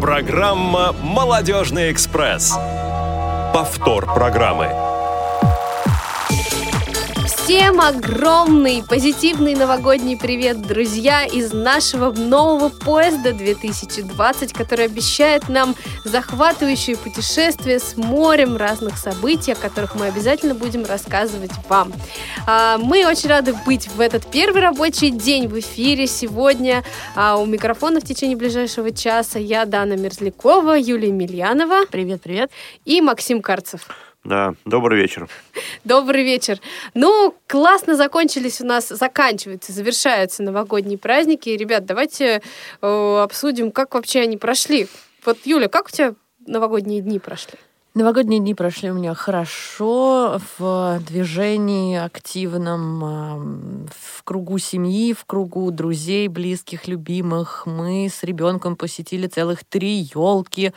Программа «Молодежный экспресс». Повтор программы. Всем огромный позитивный новогодний привет, друзья, из нашего нового поезда 2020, который обещает нам захватывающее путешествие с морем разных событий, о которых мы обязательно будем рассказывать вам. А, мы очень рады быть в этот первый рабочий день в эфире сегодня. А, у микрофона в течение ближайшего часа я, Дана Мерзлякова, Юлия Емельянова. Привет, привет. И Максим Карцев. Да, добрый вечер. Добрый вечер. Ну, классно закончились у нас, заканчиваются, завершаются новогодние праздники. Ребят, давайте э, обсудим, как вообще они прошли. Вот, Юля, как у тебя новогодние дни прошли? Новогодние дни прошли у меня хорошо, в движении активном, в кругу семьи, в кругу друзей, близких, любимых. Мы с ребенком посетили целых три елки,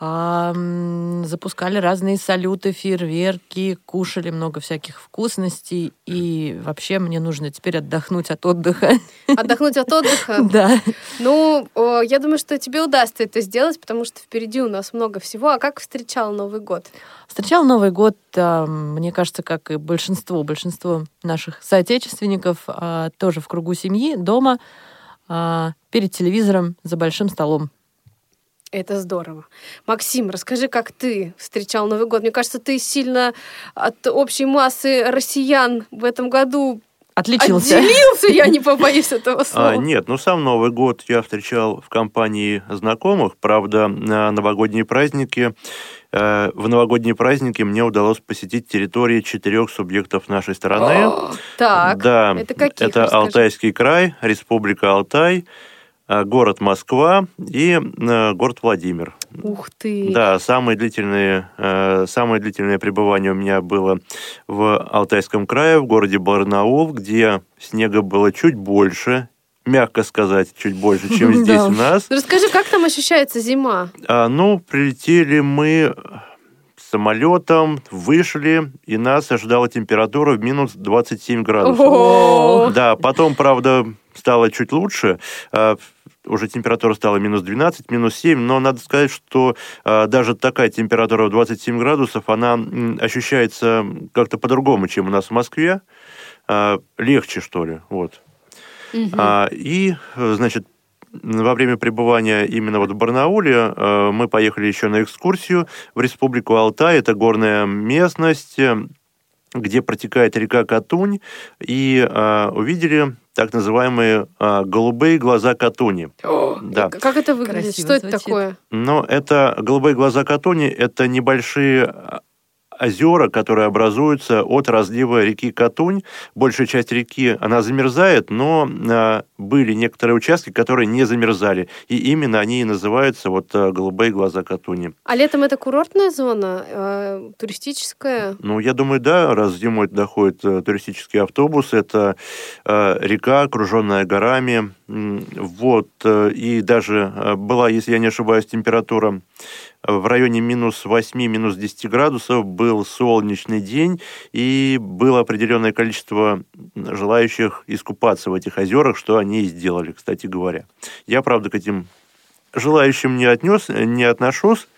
запускали разные салюты, фейерверки, кушали много всяких вкусностей. И вообще мне нужно теперь отдохнуть от отдыха. Отдохнуть от отдыха? Да. Ну, я думаю, что тебе удастся это сделать, потому что впереди у нас много всего. А как встречал Новый год? Встречал Новый год, мне кажется, как и большинство, большинство наших соотечественников, а, тоже в кругу семьи, дома, а, перед телевизором, за большим столом. Это здорово. Максим, расскажи, как ты встречал Новый год. Мне кажется, ты сильно от общей массы россиян в этом году Отличился. Отделился, я не побоюсь этого а, слова. А, нет, ну сам Новый год я встречал в компании знакомых. Правда, на новогодние праздники э, в новогодние праздники мне удалось посетить территории четырех субъектов нашей страны. О, так, да, это какие? Это Расскажи. Алтайский край, Республика Алтай, город Москва и э, город Владимир. Ух ты! Да, самое длительное, э, самое длительное пребывание у меня было в Алтайском крае, в городе Барнаул, где снега было чуть больше, мягко сказать, чуть больше, чем здесь у нас. Расскажи, как там ощущается зима? А, ну, прилетели мы самолетом, вышли, и нас ожидала температура в минус 27 градусов. Да, потом, правда, стало чуть лучше. Уже температура стала минус 12, минус 7, но надо сказать, что э, даже такая температура в 27 градусов, она ощущается как-то по-другому, чем у нас в Москве. Э, легче, что ли, вот. Угу. А, и, значит, во время пребывания именно вот в Барнауле э, мы поехали еще на экскурсию в Республику Алтай. Это горная местность, где протекает река Катунь, и э, увидели так называемые э, голубые глаза Катуни. О, да. Как это выглядит? Красиво Что звучит. это такое? Ну, это голубые глаза Катуни, это небольшие озера, которые образуются от разлива реки Катунь. Большая часть реки, она замерзает, но э, были некоторые участки, которые не замерзали. И именно они и называются вот э, голубые глаза Катуни. А летом это курортная зона, э, туристическая? Ну, я думаю, да, раз зимой доходит э, туристический автобус, это э, река, окруженная горами, вот, и даже была, если я не ошибаюсь, температура в районе минус 8, минус 10 градусов, был солнечный день, и было определенное количество желающих искупаться в этих озерах, что они и сделали, кстати говоря. Я, правда, к этим желающим не отнес, не отношусь.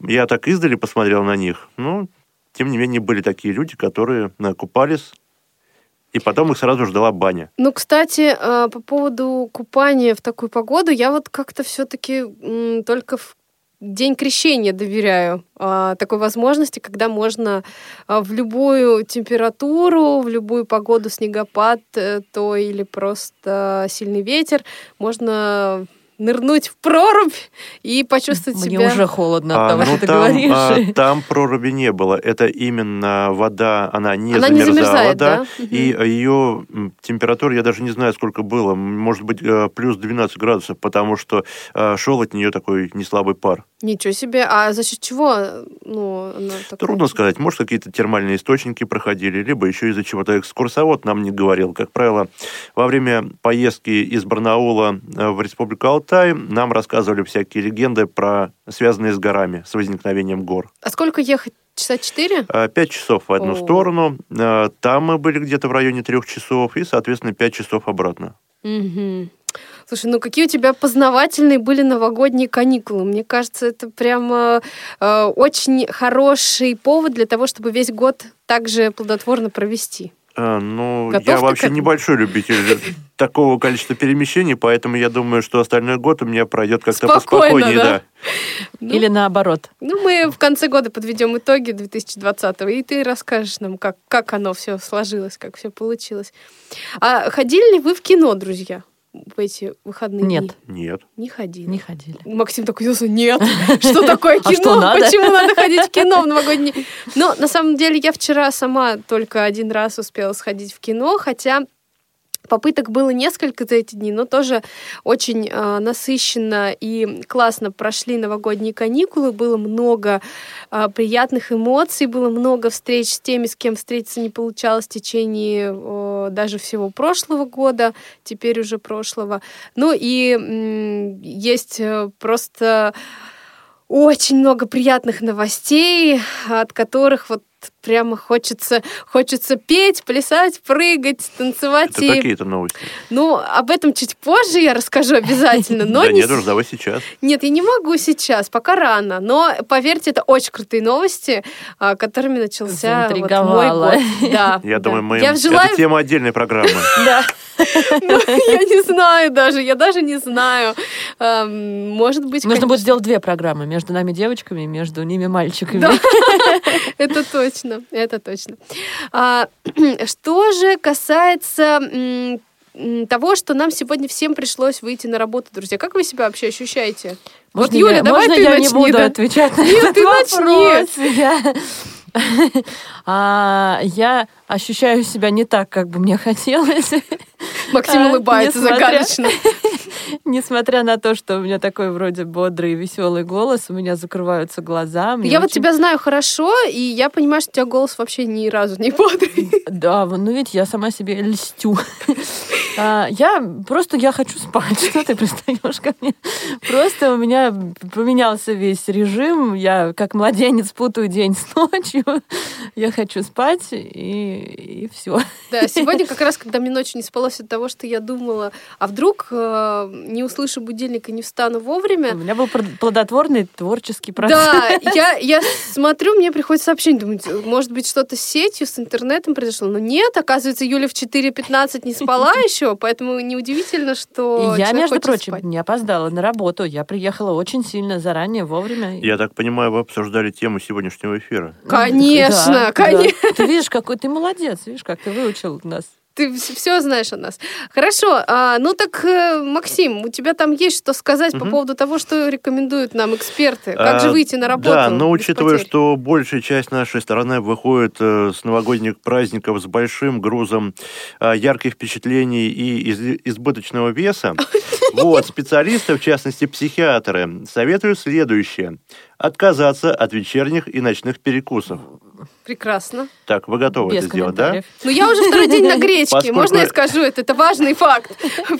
Я так издали посмотрел на них. Но, тем не менее, были такие люди, которые купались и потом их сразу ждала баня. Ну, кстати, э, по поводу купания в такую погоду, я вот как-то все-таки только в День крещения доверяю а, такой возможности, когда можно а, в любую температуру, в любую погоду, снегопад, э, то или просто сильный ветер, можно нырнуть в прорубь и почувствовать Мне себя... уже холодно от а, того, ну, что там, ты говоришь. А, там проруби не было. Это именно вода, она не она замерзала, не замерзает, да, да? и ее температура, я даже не знаю, сколько было, может быть, э, плюс 12 градусов, потому что э, шел от нее такой неслабый пар. Ничего себе. А за счет чего? Ну, такая... Трудно сказать. Может, какие-то термальные источники проходили, либо еще из-за чего-то экскурсовод нам не говорил. Как правило, во время поездки из Барнаула э, в Республику Алтай нам рассказывали всякие легенды, про, связанные с горами, с возникновением гор. А сколько ехать? Часа четыре? Э, пять часов в одну О. сторону. Э, там мы были где-то в районе трех часов, и, соответственно, пять часов обратно. Угу. Слушай, ну какие у тебя познавательные были новогодние каникулы? Мне кажется, это прямо э, очень хороший повод для того, чтобы весь год также плодотворно провести. А, ну, Готов я вообще небольшой любитель такого количества перемещений, поэтому я думаю, что остальной год у меня пройдет как-то поспокойнее, да? да. Ну, Или наоборот. Ну, мы в конце года подведем итоги 2020-го, и ты расскажешь нам, как, как оно все сложилось, как все получилось. А ходили ли вы в кино, друзья, в эти выходные Нет. дни? Нет. Не ходили. Не ходили. Максим такой удивился, нет, что такое А кино? что, надо? Почему надо ходить в кино в новогодние? Но на самом деле я вчера сама только один раз успела сходить в кино, хотя Попыток было несколько за эти дни, но тоже очень э, насыщенно и классно прошли новогодние каникулы. Было много э, приятных эмоций, было много встреч с теми, с кем встретиться не получалось в течение э, даже всего прошлого года, теперь уже прошлого. Ну и м, есть э, просто очень много приятных новостей, от которых вот прямо хочется, хочется петь, плясать, прыгать, танцевать. Это и... какие-то новости. Ну, об этом чуть позже я расскажу обязательно, но Да не нет уж, давай сейчас. нет, я не могу сейчас, пока рано. Но поверьте, это очень крутые новости, а, которыми начался вот мой год. Да, Я да. думаю, мы... Я желаю Это тема отдельной программы. Да. Ну, я не знаю даже, я даже не знаю. Эм, Может быть, Нужно будет сделать две программы. Между нами девочками и между ними мальчиками. Это точно, это точно. А, Что же касается того, что нам сегодня всем пришлось выйти на работу, друзья. Как вы себя вообще ощущаете? Вот, Можно Юля, я, давай можно ты я начни, не буду да. отвечать на Нет, этот ты начни. вопрос? Я... А, я ощущаю себя не так, как бы мне хотелось. Максим А, улыбается загадочно. Несмотря на то, что у меня такой вроде бодрый и веселый голос, у меня закрываются глаза. Я вот тебя знаю хорошо, и я понимаю, что у тебя голос вообще ни разу не бодрый. Да, ну ведь я сама себе льстю. А, Я просто я хочу спать. Что ты пристаешь ко мне? Просто у меня поменялся весь режим. Я как младенец путаю день с ночью. Я хочу спать и, и все. Да, сегодня как раз, когда мне ночью не спалось от того, что я думала, а вдруг э, не услышу будильника, не встану У вовремя. меня был плодотворный творческий процесс. Да, я, я смотрю, мне приходит сообщение, думаю, может быть, что-то с сетью, с интернетом произошло. Но нет, оказывается, Юля в 4.15 не спала еще, поэтому неудивительно, что я, между прочим, спать. не опоздала на работу. Я приехала очень сильно заранее, вовремя. Я так понимаю, вы обсуждали тему сегодняшнего эфира. Конечно, Да, конечно. да. Ты видишь, какой ты молодец, видишь, как ты выучил нас. Ты все знаешь о нас. Хорошо, а, ну так, э, Максим, у тебя там есть что сказать по Мгм. поводу того, что рекомендуют нам эксперты? Как же А, выйти на работу? Да, но учитывая, потерь? что большая часть нашей страны выходит э, с новогодних праздников с большим грузом э, ярких впечатлений и из- избыточного веса, вот, специалисты, в частности психиатры, советуют следующее. Отказаться от вечерних и ночных перекусов. Прекрасно. Так, вы готовы Без это сделать, да? Ну, я уже второй день на гречке. Поскольку- Можно я скажу это? Это важный факт.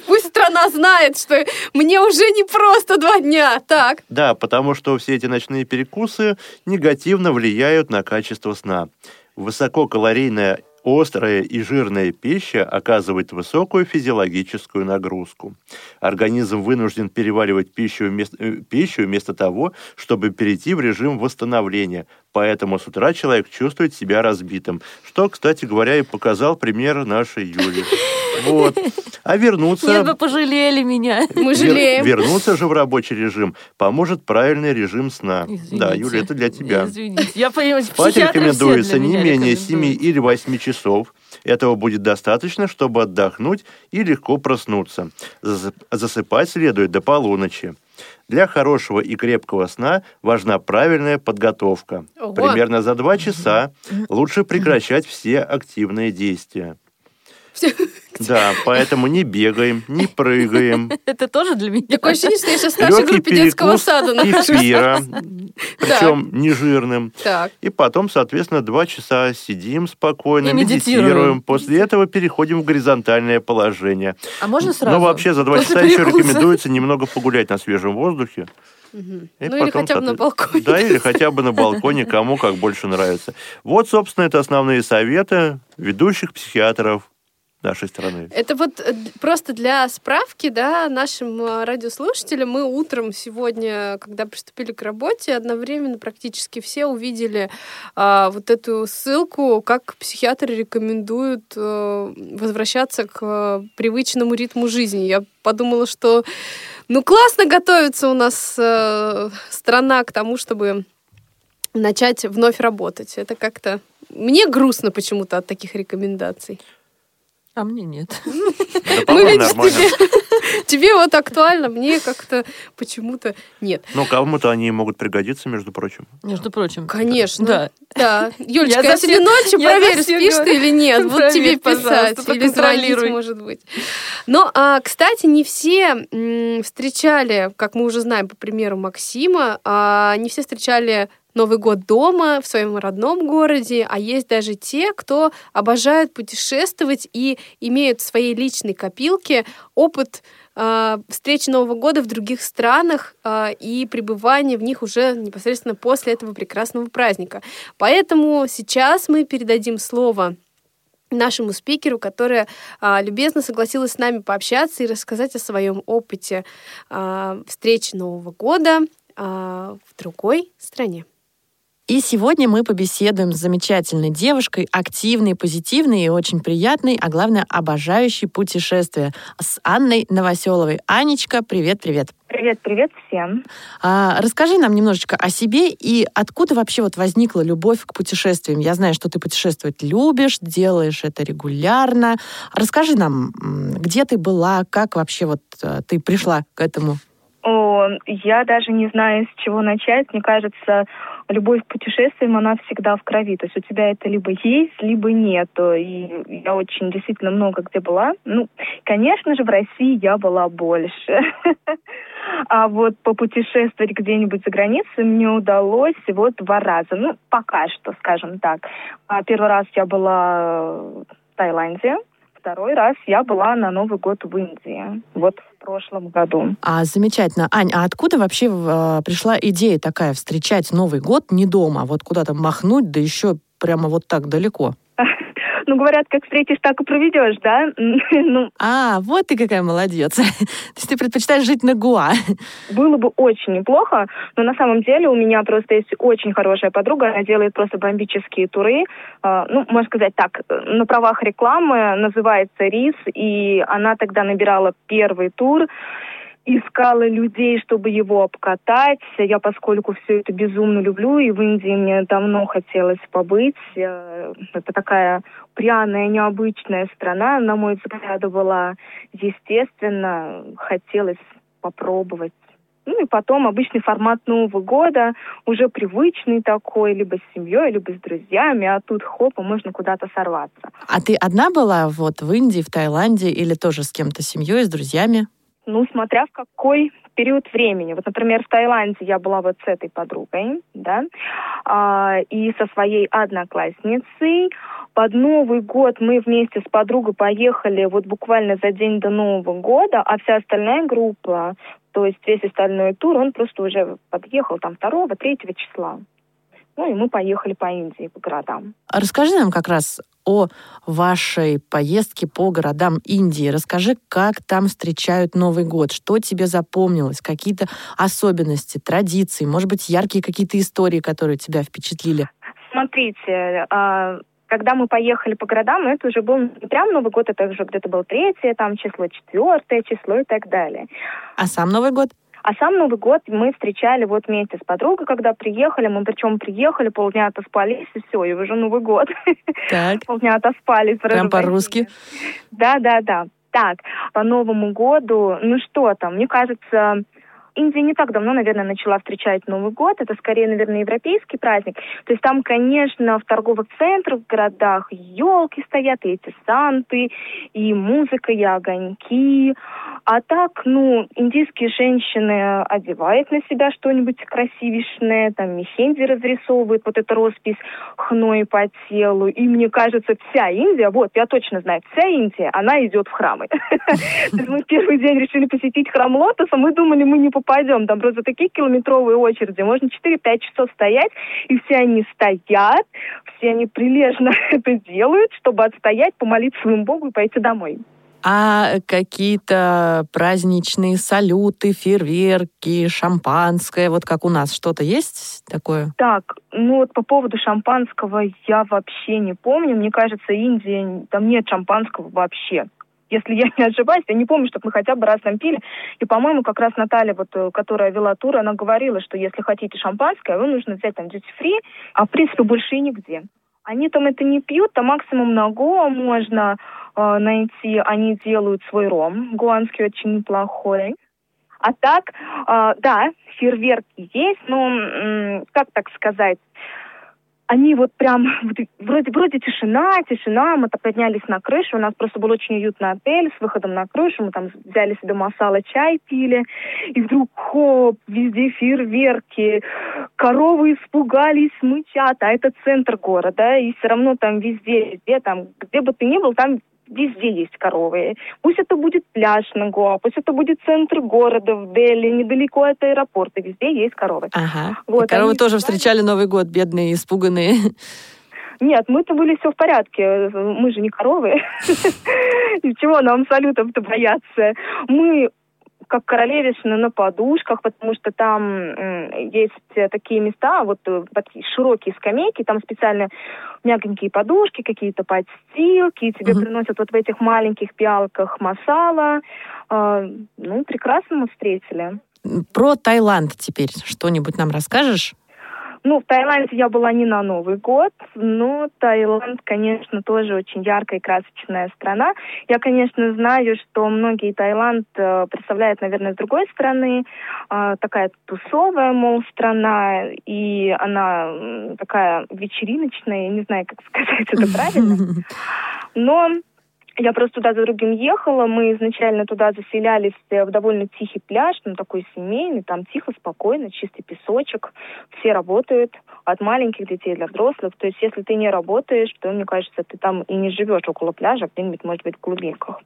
Пусть страна знает, что мне уже не просто два дня. Так. Да, потому что все эти ночные перекусы негативно влияют на качество сна. Высококалорийная, острая и жирная пища оказывает высокую физиологическую нагрузку. Организм вынужден переваривать пищу вместо, э, пищу вместо того, чтобы перейти в режим восстановления. Поэтому с утра человек чувствует себя разбитым. Что, кстати говоря, и показал пример нашей Юли. Вот. А вернуться... Нет, вы пожалели меня. Мы Вер- жалеем. вернуться же в рабочий режим поможет правильный режим сна. Извините. Да, Юля, это для тебя. Извините. Я понимаю, Спать рекомендуется не менее 7 рекомендуют. или 8 часов. Этого будет достаточно, чтобы отдохнуть и легко проснуться. Зас- Засыпать следует до полуночи. Для хорошего и крепкого сна важна правильная подготовка. Ого. Примерно за 2 часа лучше прекращать все активные действия. Да, поэтому не бегаем, не прыгаем, Это тоже для меня. Такое ощущение, что я сейчас в нашей группе детского сада нахожусь. кефира, причем не жирным. Так. И потом, соответственно, два часа сидим спокойно, медитируем. После этого переходим в горизонтальное положение. А можно сразу? Но вообще за два часа еще рекомендуется немного погулять на свежем воздухе. Мгм. И Ну или хотя бы на балконе. Да, или хотя бы на балконе, кому как больше нравится. Вот, собственно, это основные советы ведущих психиатров нашей страны. Это вот э, просто для справки, да, нашим э, радиослушателям, мы утром сегодня, когда приступили к работе, одновременно практически все увидели а, вот эту ссылку, как психиатры рекомендуют а, возвращаться к а, привычному ритму жизни. Я подумала, что ну классно готовится у нас а, страна к тому, чтобы начать вновь работать. Это как-то... Мне грустно почему-то от таких рекомендаций. А мне нет. Да, Ну, видишь, тебе, тебе вот актуально, мне как-то почему-то нет. Ну, кому-то они могут пригодиться, между прочим. Между прочим. Конечно. Да. Да. Юлечка, Я я, сегодня ночью я проверю, спишь ты или нет. Вот Проверь, тебе писать. Или звонить, может быть. Но, а, кстати, не все встречали, как мы уже знаем по примеру Максима, а, не все встречали Новый год дома, в своем родном городе, а есть даже те, кто обожают путешествовать и имеют в своей личной копилке опыт а, встречи Нового года в других странах а, и пребывания в них уже непосредственно после этого прекрасного праздника. Поэтому сейчас мы передадим слово нашему спикеру, которая а, любезно согласилась с нами пообщаться и рассказать о своем опыте встречи Нового года в другой стране. И сегодня мы побеседуем с замечательной девушкой, активной, позитивной и очень приятной, а главное, обожающей путешествия, с Анной Новоселовой. Анечка, привет-привет. Привет, привет всем. А, расскажи нам немножечко о себе и откуда вообще вот возникла любовь к путешествиям. Я знаю, что ты путешествовать любишь, делаешь это регулярно. Расскажи нам, где ты была, как вообще вот э, ты пришла к этому? О, я даже не знаю, с чего начать. Мне кажется, любовь к путешествиям, она всегда в крови. То есть у тебя это либо есть, либо нет. И я очень действительно много где была. Ну, конечно же, в России я была больше. А вот попутешествовать где-нибудь за границей мне удалось всего два раза. Ну, пока что, скажем так. А Первый раз я была в Таиланде. Второй раз я была на Новый год в Индии. Вот в прошлом году. А, замечательно. Ань, а откуда вообще э, пришла идея такая встречать Новый год не дома, вот куда-то махнуть, да еще прямо вот так далеко? Ну, говорят, как встретишь, так и проведешь, да? Ну, А, вот ты какая молодец. То есть ты предпочитаешь жить на Гуа. было бы очень неплохо, но на самом деле у меня просто есть очень хорошая подруга, она делает просто бомбические туры, А, ну, можно сказать так, на правах рекламы, называется «Рис», и она тогда набирала первый тур, искала людей, чтобы его обкатать. Я, поскольку все это безумно люблю, и в Индии мне давно хотелось побыть. э, Это такая пряная, необычная страна, на мой взгляд, была. Естественно, хотелось попробовать. Ну и потом обычный формат Нового года, уже привычный такой, либо с семьей, либо с друзьями, а тут хоп, и можно куда-то сорваться. А ты одна была вот в Индии, в Таиланде или тоже с кем-то, с семьей, с друзьями? Ну, смотря в какой период времени. Вот, например, в Таиланде я была вот с этой подругой, да, а, и со своей одноклассницей. Под Новый год мы вместе с подругой поехали вот буквально за день до Нового года, а вся остальная группа, то есть весь остальной тур, он просто уже подъехал там 2-3 числа. Ну и мы поехали по Индии, по городам. Расскажи нам как раз о вашей поездке по городам Индии. Расскажи, как там встречают Новый год, что тебе запомнилось, какие-то особенности, традиции, может быть, яркие какие-то истории, которые тебя впечатлили. Смотрите, а, когда мы поехали по городам, это уже был не прям Новый год, это уже где-то был третье, там число четвертое число и так далее. А сам Новый год? А сам Новый год мы встречали вот вместе с подругой, когда приехали. Мы причем приехали, полдня отоспались, и все, и уже Новый год. Так, Полдня отоспались. прям по-русски. Да, да, да. Так, по Новому году, ну что там, мне кажется, Индия не так давно, наверное, начала встречать Новый год. Это скорее, наверное, европейский праздник. То есть там, конечно, в торговых центрах, в городах елки стоят, и эти санты, и музыка, и огоньки. А так, ну, индийские женщины одевают на себя что-нибудь красивишное, там мехенди разрисовывают, вот эта роспись хной по телу. И мне кажется, вся Индия, вот, я точно знаю, вся Индия, она идет в храмы. Мы первый день решили посетить храм Лотоса, мы думали, мы не попадем пойдем. Там просто такие километровые очереди. Можно 4-5 часов стоять, и все они стоят, все они прилежно это делают, чтобы отстоять, помолиться своему Богу и пойти домой. А какие-то праздничные салюты, фейерверки, шампанское, вот как у нас, что-то есть такое? Так, ну вот по поводу шампанского я вообще не помню. Мне кажется, Индия, там нет шампанского вообще если я не ошибаюсь, я не помню, чтобы мы хотя бы раз там пили. И, по-моему, как раз Наталья, вот, э, которая вела тур, она говорила, что если хотите шампанское, вы нужно взять там duty free, а в принципе больше и нигде. Они там это не пьют, там максимум на Гоа можно э, найти. Они делают свой ром, гуанский очень неплохой. А так, э, да, фейерверки есть, но, э, как так сказать, они вот прям, вроде, вроде тишина, тишина, мы так поднялись на крышу, у нас просто был очень уютный отель с выходом на крышу, мы там взяли себе масала, чай пили, и вдруг хоп, везде фейерверки, коровы испугались, мычат, а это центр города, и все равно там везде, везде, там, где бы ты ни был, там везде есть коровы. Пусть это будет пляж на Гоа, пусть это будет центр города в Дели, недалеко от аэропорта, везде есть коровы. Ага. Вот, и коровы тоже встречали Новый год, бедные, испуганные. Нет, мы-то были все в порядке. Мы же не коровы. Чего нам салютов-то бояться? Мы как королевишны на подушках, потому что там есть такие места, вот э, такие широкие скамейки, там специально мягенькие подушки, какие-то подстилки, тебе угу. приносят вот в этих маленьких пиалках масала. Э, ну, прекрасно мы встретили. Про Таиланд теперь что-нибудь нам расскажешь? Ну, в Таиланде я была не на Новый год, но Таиланд, конечно, тоже очень яркая и красочная страна. Я, конечно, знаю, что многие Таиланд э, представляют, наверное, с другой стороны. Э, такая тусовая, мол, страна, и она такая вечериночная, я не знаю, как сказать это правильно. Но я просто туда за другим ехала. Мы изначально туда заселялись э, в довольно тихий пляж, ну такой семейный, там тихо, спокойно, чистый песочек. Все работают, от маленьких детей до взрослых. То есть если ты не работаешь, то, мне кажется, ты там и не живешь около пляжа, а где-нибудь, может быть, в глубинках.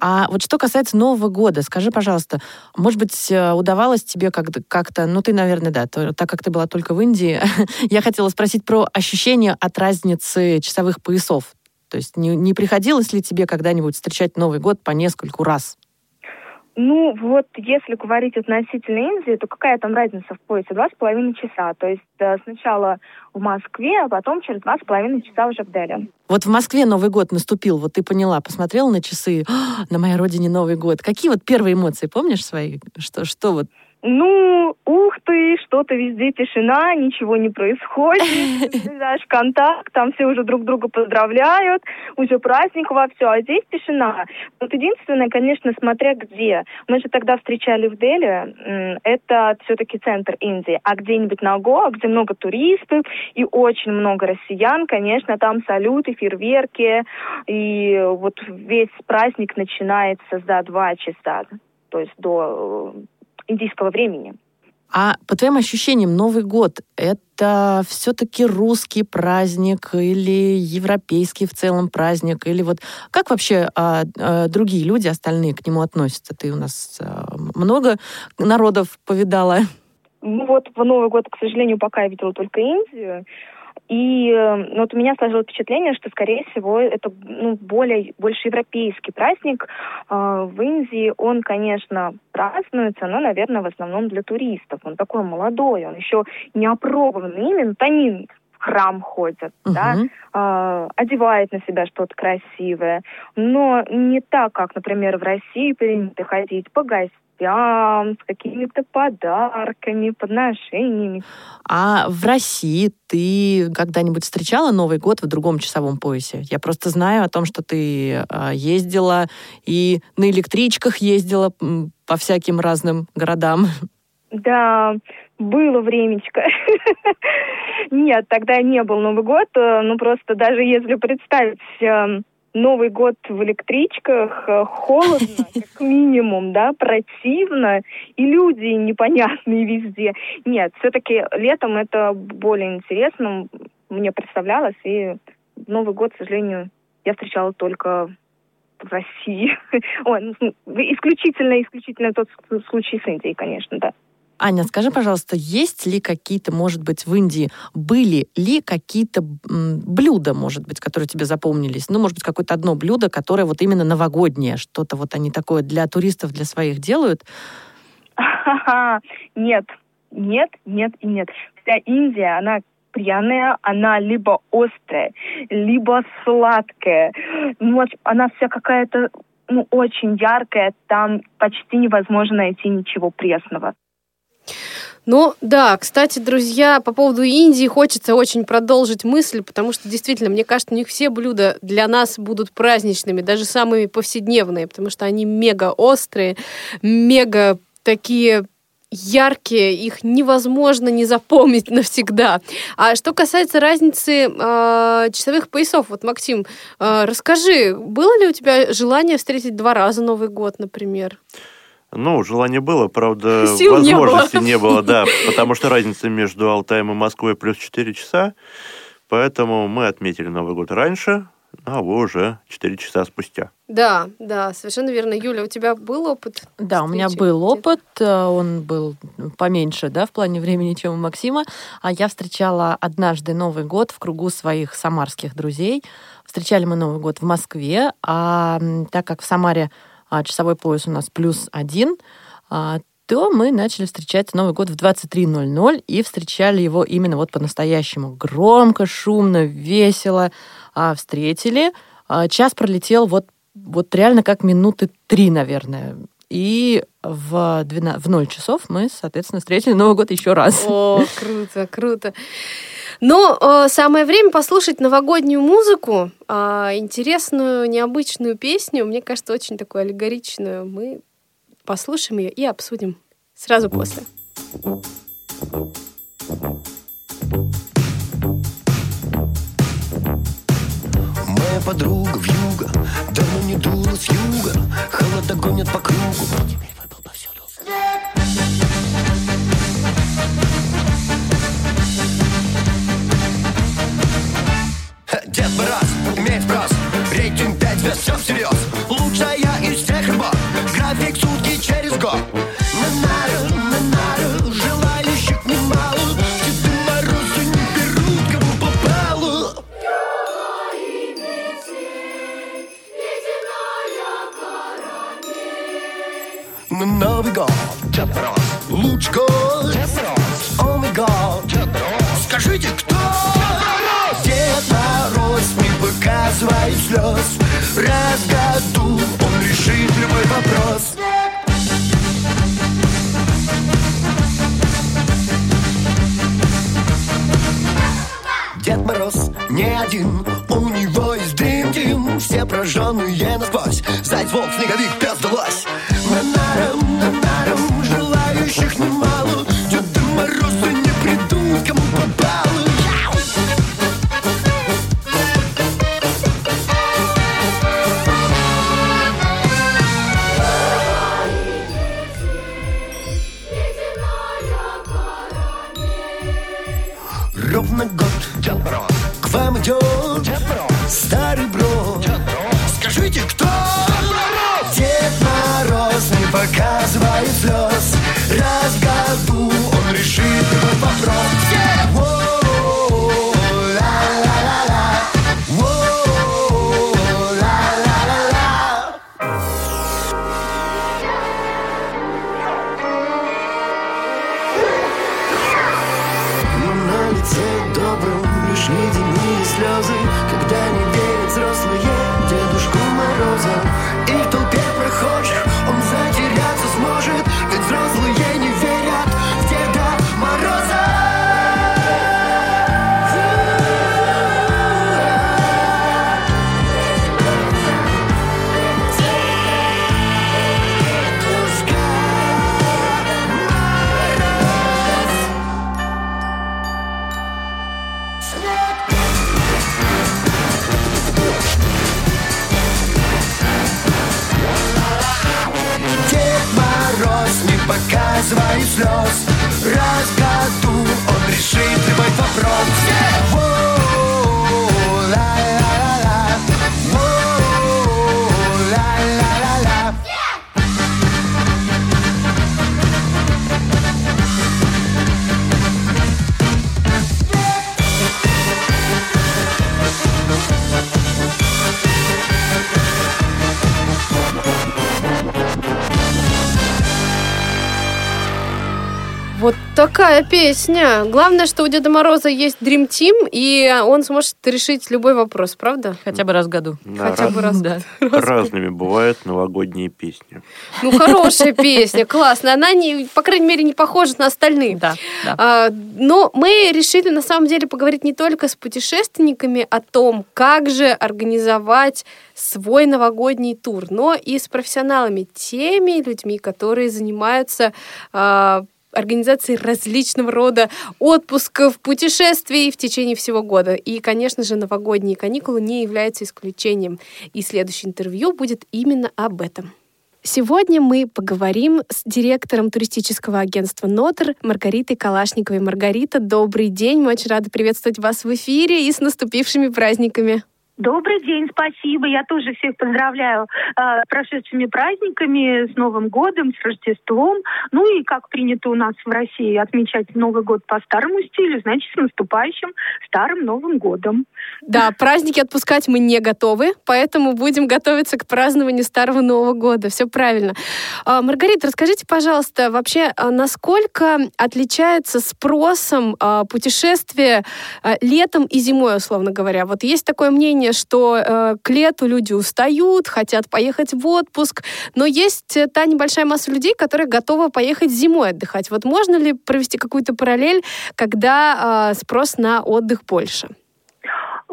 А вот что касается Нового года, скажи, пожалуйста, может быть, э, удавалось тебе как-то, ну ты, наверное, да, так как ты была только в Индии, я хотела спросить про ощущение от разницы часовых поясов. То есть не, не приходилось ли тебе когда-нибудь встречать Новый год по нескольку раз? Ну, вот если говорить относительно Индии, то какая там разница в поясе? Два с половиной часа. То есть э, сначала в Москве, а потом через два с половиной часа уже в Дели. Вот в Москве Новый год наступил, вот ты поняла, посмотрела на часы, на моей родине Новый год. Какие вот первые эмоции, помнишь свои? Что, что вот ну, ух ты, что-то везде тишина, ничего не происходит. Знаешь, контакт, там все уже друг друга поздравляют, уже праздник во все, а здесь тишина. Вот единственное, конечно, смотря где. Мы же тогда встречали в Дели, это все-таки центр Индии, а где-нибудь на Гоа, где много туристов и очень много россиян, конечно, там салюты, фейерверки, и вот весь праздник начинается за два часа то есть до индийского времени. А по твоим ощущениям, Новый год — это все-таки русский праздник или европейский в целом праздник? Или вот как вообще а, а, другие люди, остальные к нему относятся? Ты у нас а, много народов повидала? Ну вот в Новый год, к сожалению, пока я видела только Индию. И ну, вот у меня сложилось впечатление, что, скорее всего, это ну, более, больше европейский праздник. Э, в Индии он, конечно, празднуется, но, наверное, в основном для туристов. Он такой молодой, он еще не опробованный. Именно в храм ходят, uh-huh. да, э, одевают на себя что-то красивое. Но не так, как, например, в России принято ходить по гостям гостям, с какими-то подарками, подношениями. А в России ты когда-нибудь встречала Новый год в другом часовом поясе? Я просто знаю о том, что ты а, ездила и на электричках ездила по всяким разным городам. Да, было времечко. Нет, тогда не был Новый год. Э, ну, просто даже если представить эм, Новый год в электричках, э, холодно, как минимум, да, противно, и люди непонятные везде. Нет, все-таки летом это более интересно, мне представлялось, и Новый год, к сожалению, я встречала только в России. Ой, ну, исключительно, исключительно тот случай с Индией, конечно, да. Аня, скажи, пожалуйста, есть ли какие-то, может быть, в Индии, были ли какие-то блюда, может быть, которые тебе запомнились? Ну, может быть, какое-то одно блюдо, которое вот именно новогоднее, что-то вот они такое для туристов, для своих делают? Нет, нет, нет и нет. Вся Индия, она пряная, она либо острая, либо сладкая. Ну, она вся какая-то ну, очень яркая, там почти невозможно найти ничего пресного. Ну да, кстати, друзья, по поводу Индии хочется очень продолжить мысль, потому что действительно, мне кажется, у них все блюда для нас будут праздничными, даже самые повседневные, потому что они мега острые, мега такие яркие, их невозможно не запомнить навсегда. А что касается разницы э, часовых поясов, вот, Максим, э, расскажи, было ли у тебя желание встретить два раза Новый год, например? Ну, желание было, правда, Сил возможности не было. не было, да, потому что разница между Алтаем и Москвой плюс 4 часа, поэтому мы отметили Новый год раньше, а вы уже 4 часа спустя. Да, да, совершенно верно. Юля, у тебя был опыт? Да, у меня был опыт. Э, он был поменьше, да, в плане времени, чем у Максима. А я встречала однажды Новый год в кругу своих самарских друзей. Встречали мы Новый год в Москве, а так как в Самаре часовой пояс у нас плюс один, а, то мы начали встречать Новый год в 23.00 и встречали его именно вот по-настоящему. Громко, шумно, весело а, встретили. Час пролетел вот, вот реально как минуты три, наверное. И в, 12, в 0 часов мы, соответственно, встретили Новый год еще раз. О, круто, круто. Ну, э, самое время послушать новогоднюю музыку, э, интересную, необычную песню, мне кажется, очень такую аллегоричную. Мы послушаем ее и обсудим сразу после. Моя подруга в юго, давно не дула с юга, холода гонят по кругу. Дед Мороз имеет спрос Рейтинг 5 звезд, все всерьез Лучшая из всех работ График сутки через год На Новый год Дед Мороз Луч год Дед Мороз О май год Дед Мороз Скажите, кто своих слез. Раз в году он решит любой вопрос. Дед Мороз не один, у него есть дым-дым Все прожженные насквозь, заяц, волк, снеговик, пес, далось На Какая песня? Главное, что у Деда Мороза есть Dream Team, и он сможет решить любой вопрос, правда? Хотя бы раз в году. Да, Хотя бы раз. Да. Разными бывают новогодние песни. Ну, хорошая песня, классная. Она, не, по крайней мере, не похожа на остальные. Да, да. А, но мы решили на самом деле поговорить не только с путешественниками о том, как же организовать свой новогодний тур, но и с профессионалами, теми людьми, которые занимаются а, организацией различного рода отпусков, путешествий в течение всего года. И, конечно же, новогодние каникулы не являются исключением. И следующее интервью будет именно об этом. Сегодня мы поговорим с директором туристического агентства «Нотр» Маргаритой Калашниковой. Маргарита, добрый день. Мы очень рады приветствовать вас в эфире и с наступившими праздниками. Добрый день, спасибо. Я тоже всех поздравляю э, с прошедшими праздниками, с Новым годом, с Рождеством. Ну и как принято у нас в России отмечать Новый год по старому стилю, значит, с наступающим Старым Новым годом. Да, праздники отпускать мы не готовы, поэтому будем готовиться к празднованию Старого Нового года. Все правильно. А, Маргарита, расскажите, пожалуйста, вообще, а, насколько отличается спросом а, путешествие а, летом и зимой, условно говоря? Вот есть такое мнение, что э, к лету люди устают, хотят поехать в отпуск, но есть э, та небольшая масса людей, которые готовы поехать зимой отдыхать. Вот можно ли провести какую-то параллель, когда э, спрос на отдых больше?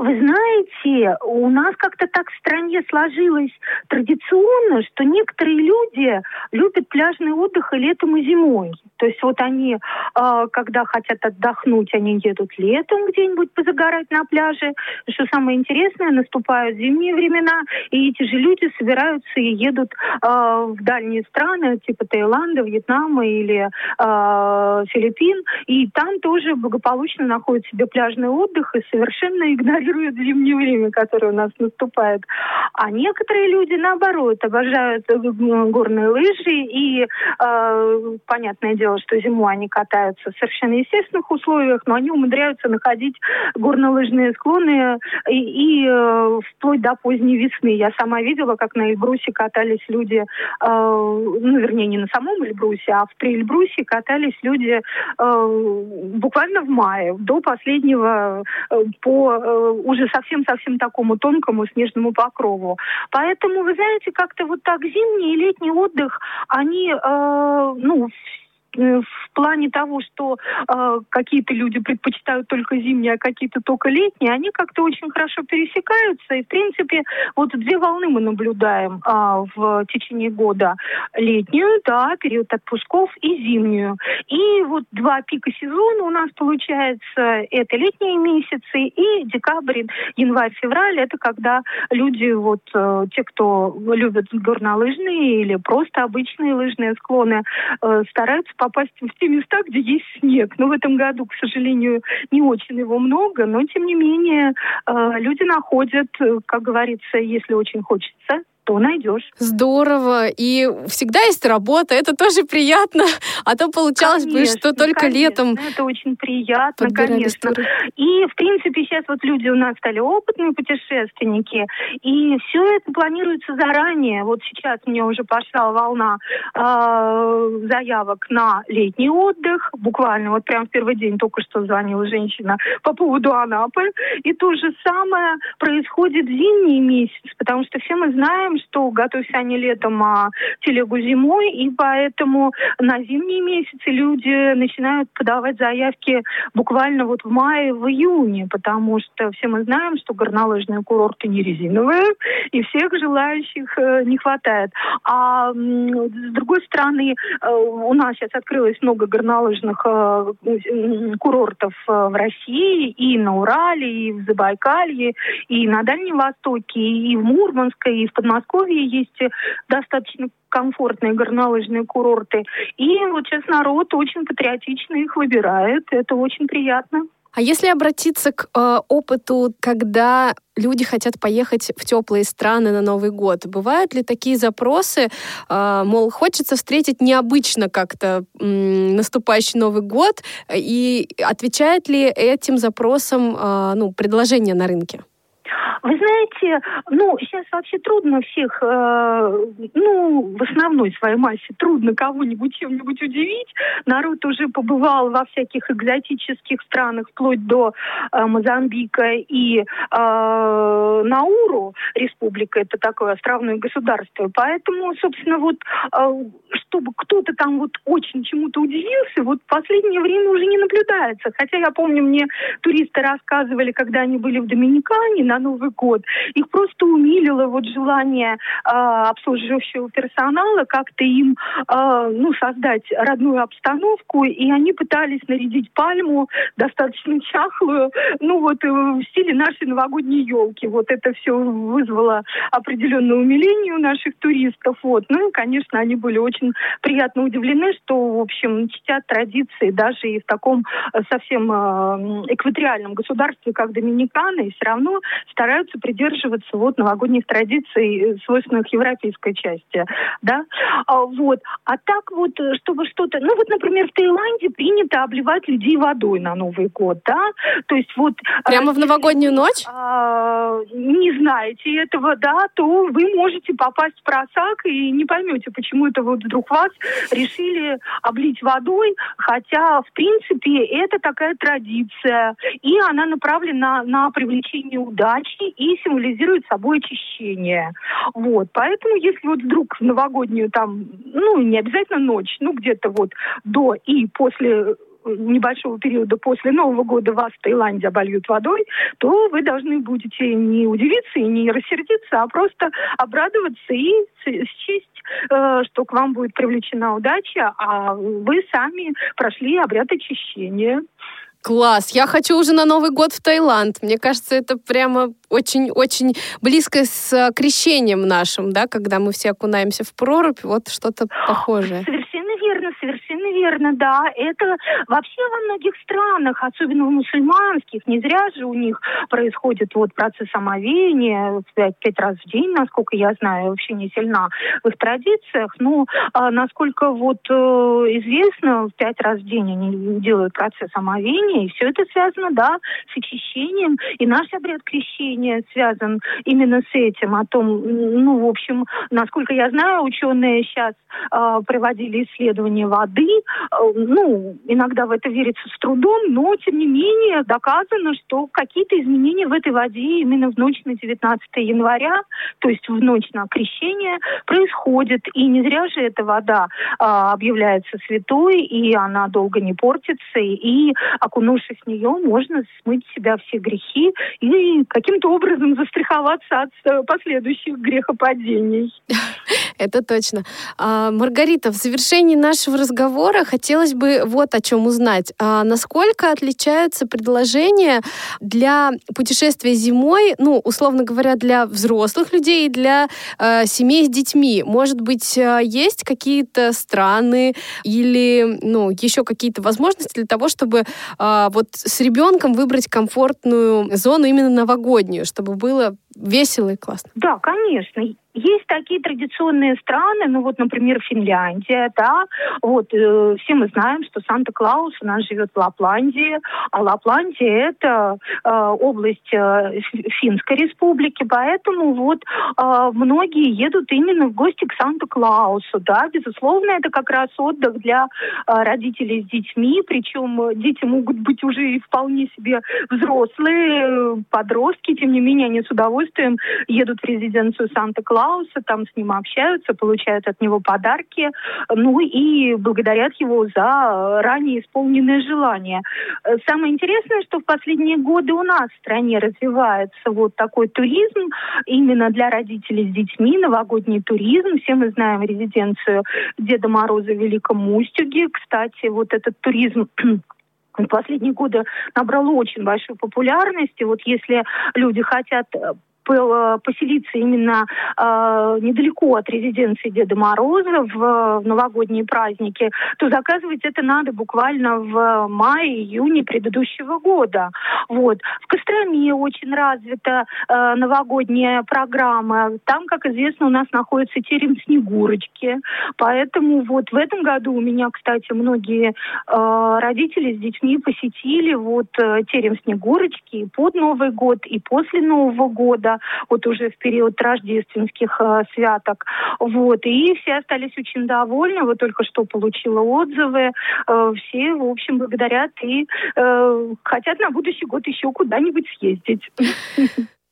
Вы знаете, у нас как-то так в стране сложилось традиционно, что некоторые люди любят пляжный отдых и летом, и зимой. То есть вот они, э, когда хотят отдохнуть, они едут летом где-нибудь позагорать на пляже. Что самое интересное, наступают зимние времена, и эти же люди собираются и едут э, в дальние страны, типа Таиланда, Вьетнама или э, Филиппин, и там тоже благополучно находят себе пляжный отдых и совершенно игнорируют зимнее время, которое у нас наступает. А некоторые люди, наоборот, обожают э, горные лыжи, и э, понятное дело, что зимой они катаются в совершенно естественных условиях, но они умудряются находить горнолыжные склоны и, и э, вплоть до поздней весны. Я сама видела, как на Эльбрусе катались люди, э, ну, вернее, не на самом Эльбрусе, а в Приэльбрусе катались люди э, буквально в мае, до последнего, э, по э, уже совсем-совсем такому тонкому снежному покрову. Поэтому, вы знаете, как-то вот так зимний и летний отдых, они, э, ну, в плане того, что э, какие-то люди предпочитают только зимние, а какие-то только летние, они как-то очень хорошо пересекаются. И, в принципе, вот две волны мы наблюдаем э, в течение года. Летнюю, да, период отпусков, и зимнюю. И вот два пика сезона у нас получается, это летние месяцы, и декабрь, январь, февраль, это когда люди, вот э, те, кто любят горнолыжные или просто обычные лыжные склоны, э, стараются попасть в те места, где есть снег. Но в этом году, к сожалению, не очень его много, но тем не менее э, люди находят, э, как говорится, если очень хочется, то найдешь. Здорово. И всегда есть работа, это тоже приятно. А то получалось конечно, бы, что только конечно, летом Это очень приятно, конечно. туры. И, в принципе, сейчас вот люди у нас стали опытные путешественники, и все это планируется заранее. Вот сейчас мне уже пошла волна э, заявок на летний отдых. Буквально вот прям в первый день только что звонила женщина по поводу Анапы. И то же самое происходит в зимние месяцы, потому что все мы знаем, что готовься они летом, а телегу зимой, и поэтому на зимние месяцы люди начинают подавать заявки буквально вот в мае, в июне, потому что все мы знаем, что горнолыжные курорты не резиновые, и всех желающих э, не хватает. А с другой стороны, э, у нас сейчас открылось много горнолыжных э, курортов в России, и на Урале, и в Забайкалье, и на Дальнем Востоке, и в Мурманске, и в Подмосковье есть э, достаточно комфортные горнолыжные курорты. И вот сейчас народ очень патриотично их выбирает. Это очень приятно. А если обратиться к э, опыту, когда люди хотят поехать в теплые страны на Новый год, бывают ли такие запросы, э, мол, хочется встретить необычно как-то м, наступающий Новый год, и отвечает ли этим запросам э, ну, предложение на рынке? Вы знаете, ну, сейчас вообще трудно всех, э, ну, в основной своей массе трудно кого-нибудь чем-нибудь удивить. Народ уже побывал во всяких экзотических странах, вплоть до э, Мозамбика и э, Науру, республика, это такое островное государство. Поэтому, собственно, вот, э, чтобы кто-то там вот очень чему-то удивился, вот в последнее время уже не наблюдается. Хотя я помню, мне туристы рассказывали, когда они были в Доминикане, на Новый год. Их просто умилило вот желание э, обслуживающего персонала как-то им э, ну, создать родную обстановку, и они пытались нарядить пальму достаточно чахлую, ну вот э, в стиле нашей новогодней елки. Вот это все вызвало определенное умиление у наших туристов. Вот. Ну и, конечно, они были очень приятно удивлены, что, в общем, чтят традиции даже и в таком э, совсем э, экваториальном государстве, как Доминикана, и все равно стараются придерживаться вот новогодних традиций, э, свойственных европейской части, да, а, вот. А так вот, э, чтобы что-то, ну вот, например, в Таиланде принято обливать людей водой на Новый год, да, то есть вот... Прямо в новогоднюю ночь? А, не знаете этого, да, то вы можете попасть в просак и не поймете, почему это вот вдруг вас решили облить водой, хотя, в принципе, это такая традиция, и она направлена на привлечение удачи, почти и символизирует собой очищение. Вот. Поэтому, если вот вдруг в новогоднюю там, ну, не обязательно ночь, ну, где-то вот до и после небольшого периода после Нового года вас в Таиланде обольют водой, то вы должны будете не удивиться и не рассердиться, а просто обрадоваться и счесть, э, что к вам будет привлечена удача, а вы сами прошли обряд очищения. Класс! Я хочу уже на Новый год в Таиланд. Мне кажется, это прямо очень-очень близко с э, крещением нашим, да, когда мы все окунаемся в прорубь, вот что-то похожее. Совершенно верно, да. Это вообще во многих странах, особенно в мусульманских, не зря же у них происходит вот процесс омовения пять, пять раз в день, насколько я знаю, вообще не сильна в их традициях, но а, насколько вот э, известно, в пять раз в день они делают процесс омовения, и все это связано, да, с очищением, и наш обряд крещения связан именно с этим, о том, ну, в общем, насколько я знаю, ученые сейчас э, проводили исследования воды, э, ну, иногда в это верится с трудом, но, тем не менее, доказано, что какие-то изменения в этой воде именно в ночь на 19 января, то есть в ночь на крещение, происходят. И не зря же эта вода э, объявляется святой, и она долго не портится, и, окунувшись в нее, можно смыть с себя все грехи и каким-то образом застраховаться от э, последующих грехопадений. Это точно. А, Маргарита, в завершении нашего разговора хотелось бы вот о чем узнать. А насколько отличаются предложения для путешествия зимой, ну, условно говоря, для взрослых людей и для э, семей с детьми? Может быть, э, есть какие-то страны или, ну, еще какие-то возможности для того, чтобы э, вот с ребенком выбрать комфортную зону именно новогоднюю, чтобы было весело и классно? Да, конечно. Есть такие традиционные страны, ну вот, например, Финляндия, да, вот, э, все мы знаем, что Санта-Клаус у нас живет в Лапландии, а Лапландия это э, область э, Финской республики, поэтому вот э, многие едут именно в гости к Санта-Клаусу, да, безусловно, это как раз отдых для э, родителей с детьми, причем дети могут быть уже и вполне себе взрослые, э, подростки, тем не менее, они с удовольствием едут в резиденцию Санта-Клауса, Клауса, там с ним общаются, получают от него подарки, ну и благодарят его за ранее исполненные желания. Э, самое интересное, что в последние годы у нас в стране развивается вот такой туризм именно для родителей с детьми, новогодний туризм. Все мы знаем резиденцию Деда Мороза в Великом Устюге. Кстати, вот этот туризм в последние годы набрал очень большую популярность. И вот если люди хотят по- поселиться именно э, недалеко от резиденции Деда Мороза в, в новогодние праздники, то заказывать это надо буквально в мае-июне предыдущего года. Вот. В Костроме очень развита э, новогодняя программа. Там, как известно, у нас находится терем Снегурочки. Поэтому вот в этом году у меня, кстати, многие э, родители с детьми посетили вот э, терем Снегурочки и под Новый год, и после Нового года, вот уже в период рождественских э, святок. Вот. И все остались очень довольны. Вот только что получила отзывы. Э, все, в общем, благодарят и э, хотят на будущий год еще куда-нибудь съездить.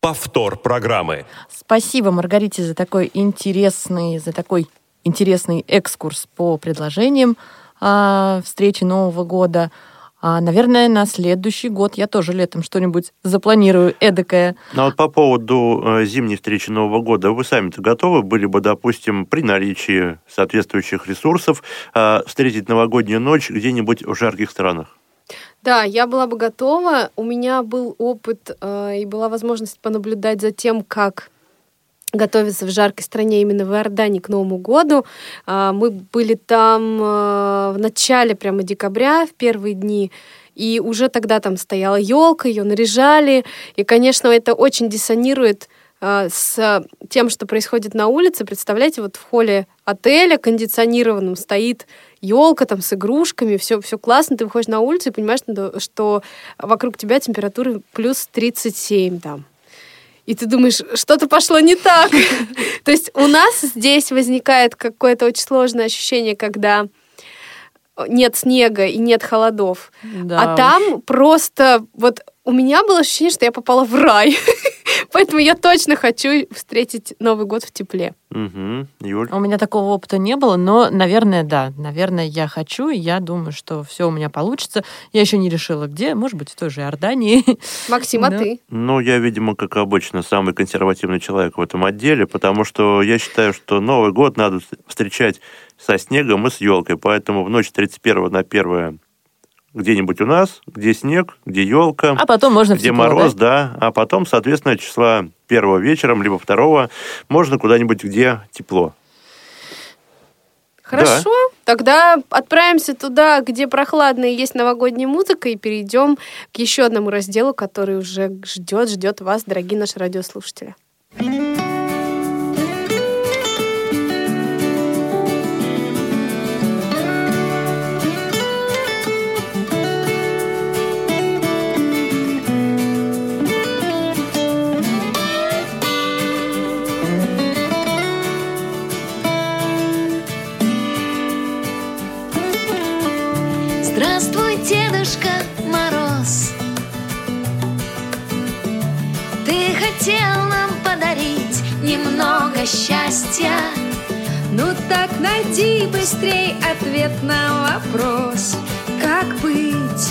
Повтор программы. Спасибо, Маргарите, за такой интересный, за такой интересный экскурс по предложениям а, встречи Нового года. А, наверное, на следующий год я тоже летом что-нибудь запланирую эдакое. Ну вот по поводу э, зимней встречи Нового года, вы сами-то готовы были бы, допустим, при наличии соответствующих ресурсов э, встретить новогоднюю ночь где-нибудь в жарких странах? Да, я была бы готова. У меня был опыт э, и была возможность понаблюдать за тем, как готовиться в жаркой стране именно в Иордании к Новому году. А, Мы были там э, в начале прямо декабря, в первые дни, и уже тогда там стояла елка, ее наряжали. И, конечно, это очень диссонирует э, с тем, что происходит на улице. Представляете, вот в холле отеля кондиционированном стоит елка там с игрушками, все, все классно, ты выходишь на улицу и понимаешь, что- что вокруг тебя температура плюс 37 там. И ты думаешь, что-то пошло не так. То есть у нас здесь возникает какое-то очень сложное ощущение, когда нет снега и нет холодов. Да а уж. там просто вот у меня было ощущение, что я попала в рай. Поэтому я точно хочу встретить Новый год в тепле. Угу. Юль? У меня такого опыта не было, но, наверное, да. Наверное, я хочу, и я думаю, что все у меня получится. Я еще не решила, где. Может быть, в той же Иордании. Максим, а ты? Ну, я, видимо, как обычно, самый консервативный человек в этом отделе, потому что я считаю, что Новый год надо встречать со снегом и с елкой. Поэтому в ночь 31 на 1 где-нибудь у нас, где снег, где елка, А потом можно в где тепло, мороз, да? да. А потом, соответственно, числа первого вечером, либо второго, можно куда-нибудь, где тепло. Хорошо, тогда отправимся туда, где прохладно и есть новогодняя музыка, и перейдем к еще одному разделу, который уже ждет, ждет вас, дорогие наши радиослушатели. Дедушка Мороз Ты хотел нам подарить немного счастья Ну так найди быстрей ответ на вопрос Как быть?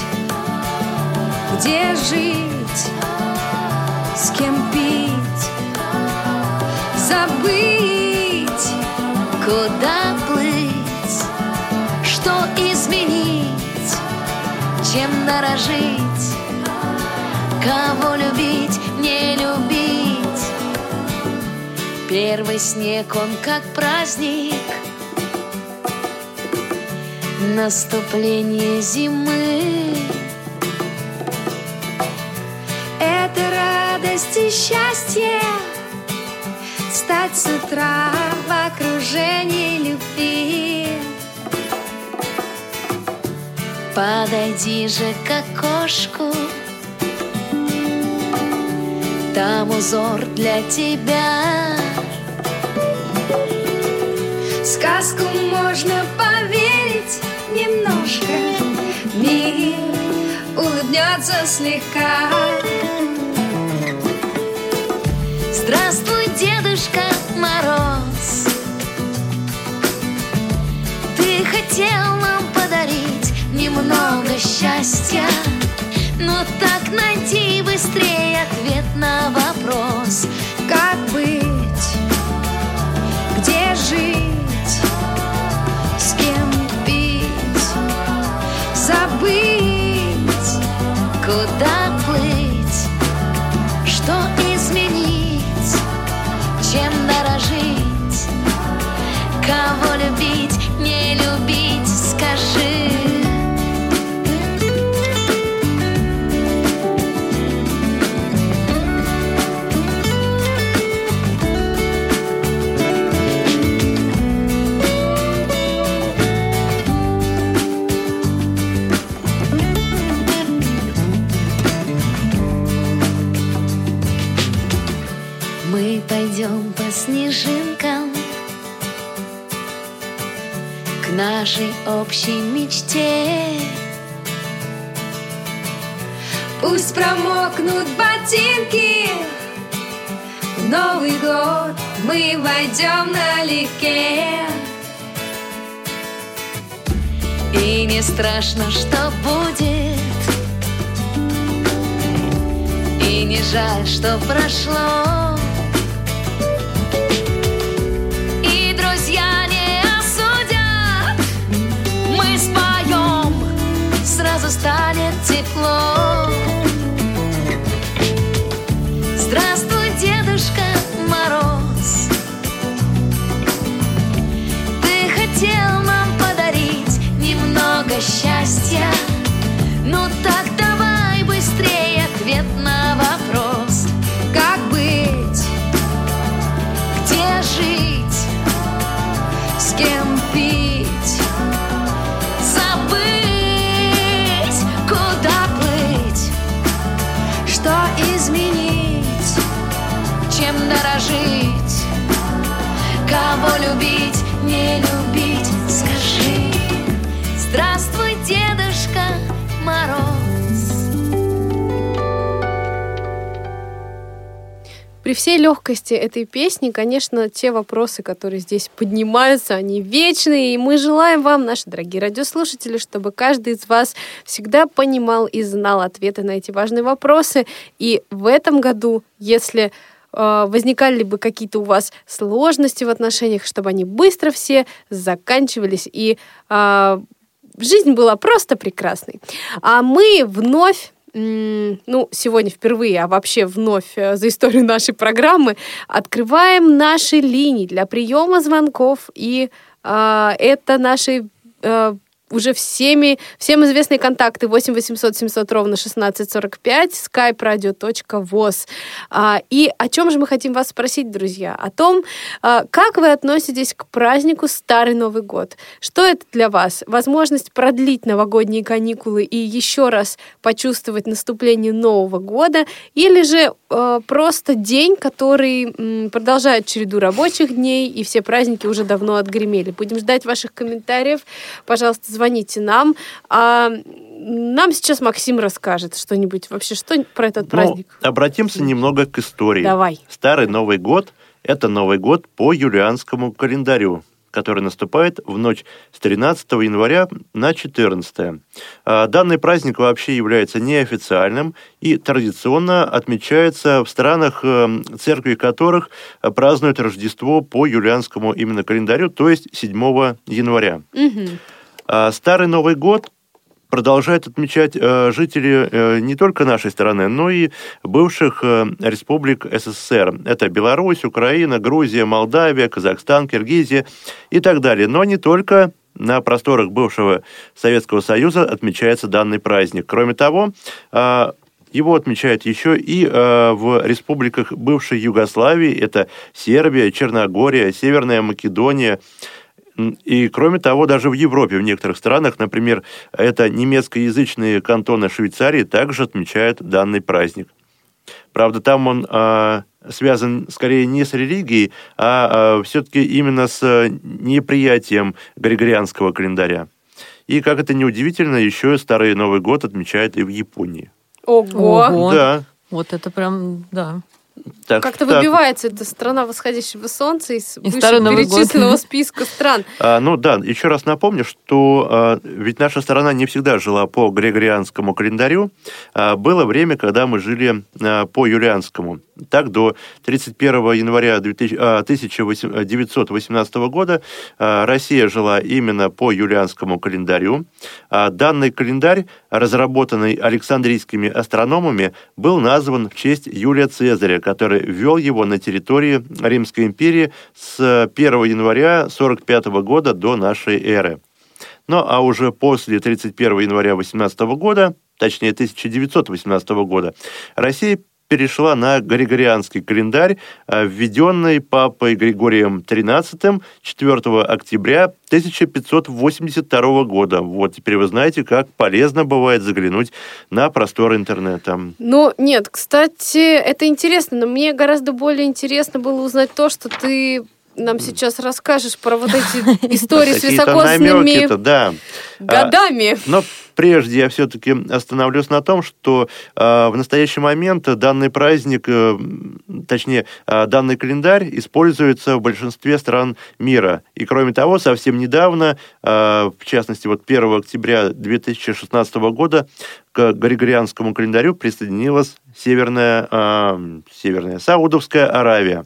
Где жить? С кем пить? Забыть? Куда Чем дорожить? Кого любить, не любить? Первый снег, он как праздник Наступление зимы Это радость и счастье Стать с утра в окружении любви Подойди же к окошку. Там узор для тебя. Сказку можно поверить немножко. Мир улыбнется слегка. Здравствуй, Дедушка Мороз. Ты хотел немного счастья Но так найди быстрее ответ на вопрос Как быть? Снежинкам К нашей общей мечте. Пусть промокнут ботинки В Новый год мы войдем налегке. И не страшно, что будет. И не жаль, что прошло Кого любить, не любить? Скажи Здравствуй, Дедушка Мороз При всей легкости этой песни, конечно, те вопросы, которые здесь поднимаются, они вечные, и мы желаем вам, наши дорогие радиослушатели, чтобы каждый из вас всегда понимал и знал ответы на эти важные вопросы. И в этом году, если возникали бы какие-то у вас сложности в отношениях, чтобы они быстро все заканчивались и э, жизнь была просто прекрасной. А мы вновь ну, сегодня впервые, а вообще вновь э, за историю нашей программы, открываем наши линии для приема звонков. И а, это наши э, уже всеми, всем известные контакты 8 800 700 ровно 1645, skype-radio.voz. А, и о чем же мы хотим вас спросить, друзья? О том, а, как вы относитесь к празднику Старый Новый год? Что это для вас? Возможность продлить новогодние каникулы и еще раз почувствовать наступление Нового года? Или же э, просто день, который продолжает череду рабочих дней, и все праздники уже давно отгремели? Будем ждать ваших комментариев. Пожалуйста, звоните нам. А нам сейчас Максим расскажет что-нибудь вообще, что про этот Ну, праздник. обратимся немного к истории. Давай. Старый Новый год – это Новый год по юлианскому календарю, который наступает в ночь с 13 января на 14. А, Данный праздник вообще является неофициальным и традиционно отмечается в странах, э, церкви которых празднуют Рождество по юлианскому именно календарю, то есть 7 января. Мгм. А Старый Новый год продолжают отмечать э, жители э, не только нашей страны, но и бывших э, республик СССР. Это Беларусь, Украина, Грузия, Молдавия, Казахстан, Киргизия и так далее. Но не только на просторах бывшего Советского Союза отмечается данный праздник. Кроме того, его отмечают еще и э, в республиках бывшей Югославии. Это Сербия, Черногория, Северная Македония. И, кроме того, даже в Европе, в некоторых странах, например, это немецкоязычные кантоны Швейцарии, также отмечают данный праздник. Правда, там он а, связан скорее не с религией, а, все-таки именно с э, неприятием григорианского календаря. И, как это неудивительно, еще и Старый Новый год отмечают и в Японии. Ого! Ого. Да. Вот это прям, да. Так, Как-то так. выбивается эта страна восходящего солнца из Старый Новый год. перечисленного списка стран. А, ну да, еще раз напомню, что а, ведь наша страна не всегда жила по григорианскому календарю. А, было время, когда мы жили а, по юлианскому. Так, до 31 января 2000 а, 1918 года а, Россия жила именно по юлианскому календарю. А данный календарь, разработанный Александрийскими астрономами, был назван в честь Юлия Цезаря, который ввел его на территории Римской империи с 1 января 45 года до нашей эры. Ну а уже после 31 января 18 года, точнее 1918 года, Россия перешла на Григорианский календарь, э, введенный папой Григорием XIII 4 октября 1582 года. Вот теперь вы знаете, как полезно бывает заглянуть на простор интернета. Ну, нет, кстати, это интересно, но мне гораздо более интересно было узнать то, что ты нам сейчас расскажешь про вот эти истории с високосными. А, годами. Но прежде я все-таки остановлюсь на том, что э, в настоящий момент данный праздник, э, точнее, э, данный календарь используется в большинстве стран мира. И кроме того, совсем недавно, э, в частности, вот 1 октября 2016 года к Григорианскому календарю присоединилась Северная, э, Северная Саудовская Аравия.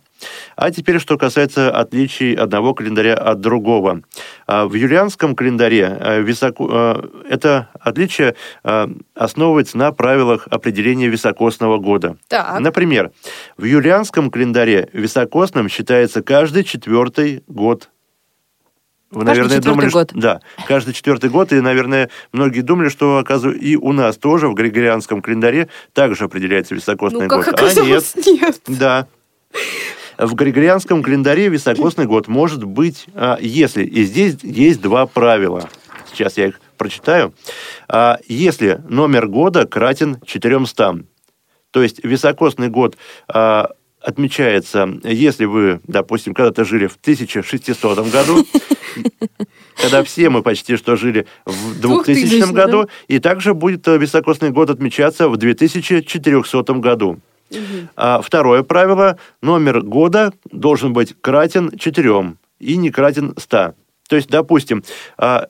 А теперь, что касается отличий одного календаря от другого. А, В юлианском календаре э, високо- э, это отличие э, основывается на правилах определения високосного года. Так. Например, в юлианском календаре високосным считается каждый четвертый год. Вы, Каждый наверное, думали, что- год. да, каждый четвертый год, и, наверное, многие думали, что, оказывается, и у нас тоже в Григорианском календаре также определяется високосный Ну, как год. А нет, нет. да. В Григорианском календаре високосный год может быть, а, если, и здесь есть два правила. Сейчас я их прочитаю. А, Если номер года кратен 400, то есть високосный год а, отмечается, если вы, допустим, когда-то жили в 1600 году, когда все мы почти что жили в 2000 2000, году, и также будет э, високосный год отмечаться в 2400 году. А второе правило – номер года должен быть кратен 4 и не кратен 100. То есть, допустим, а,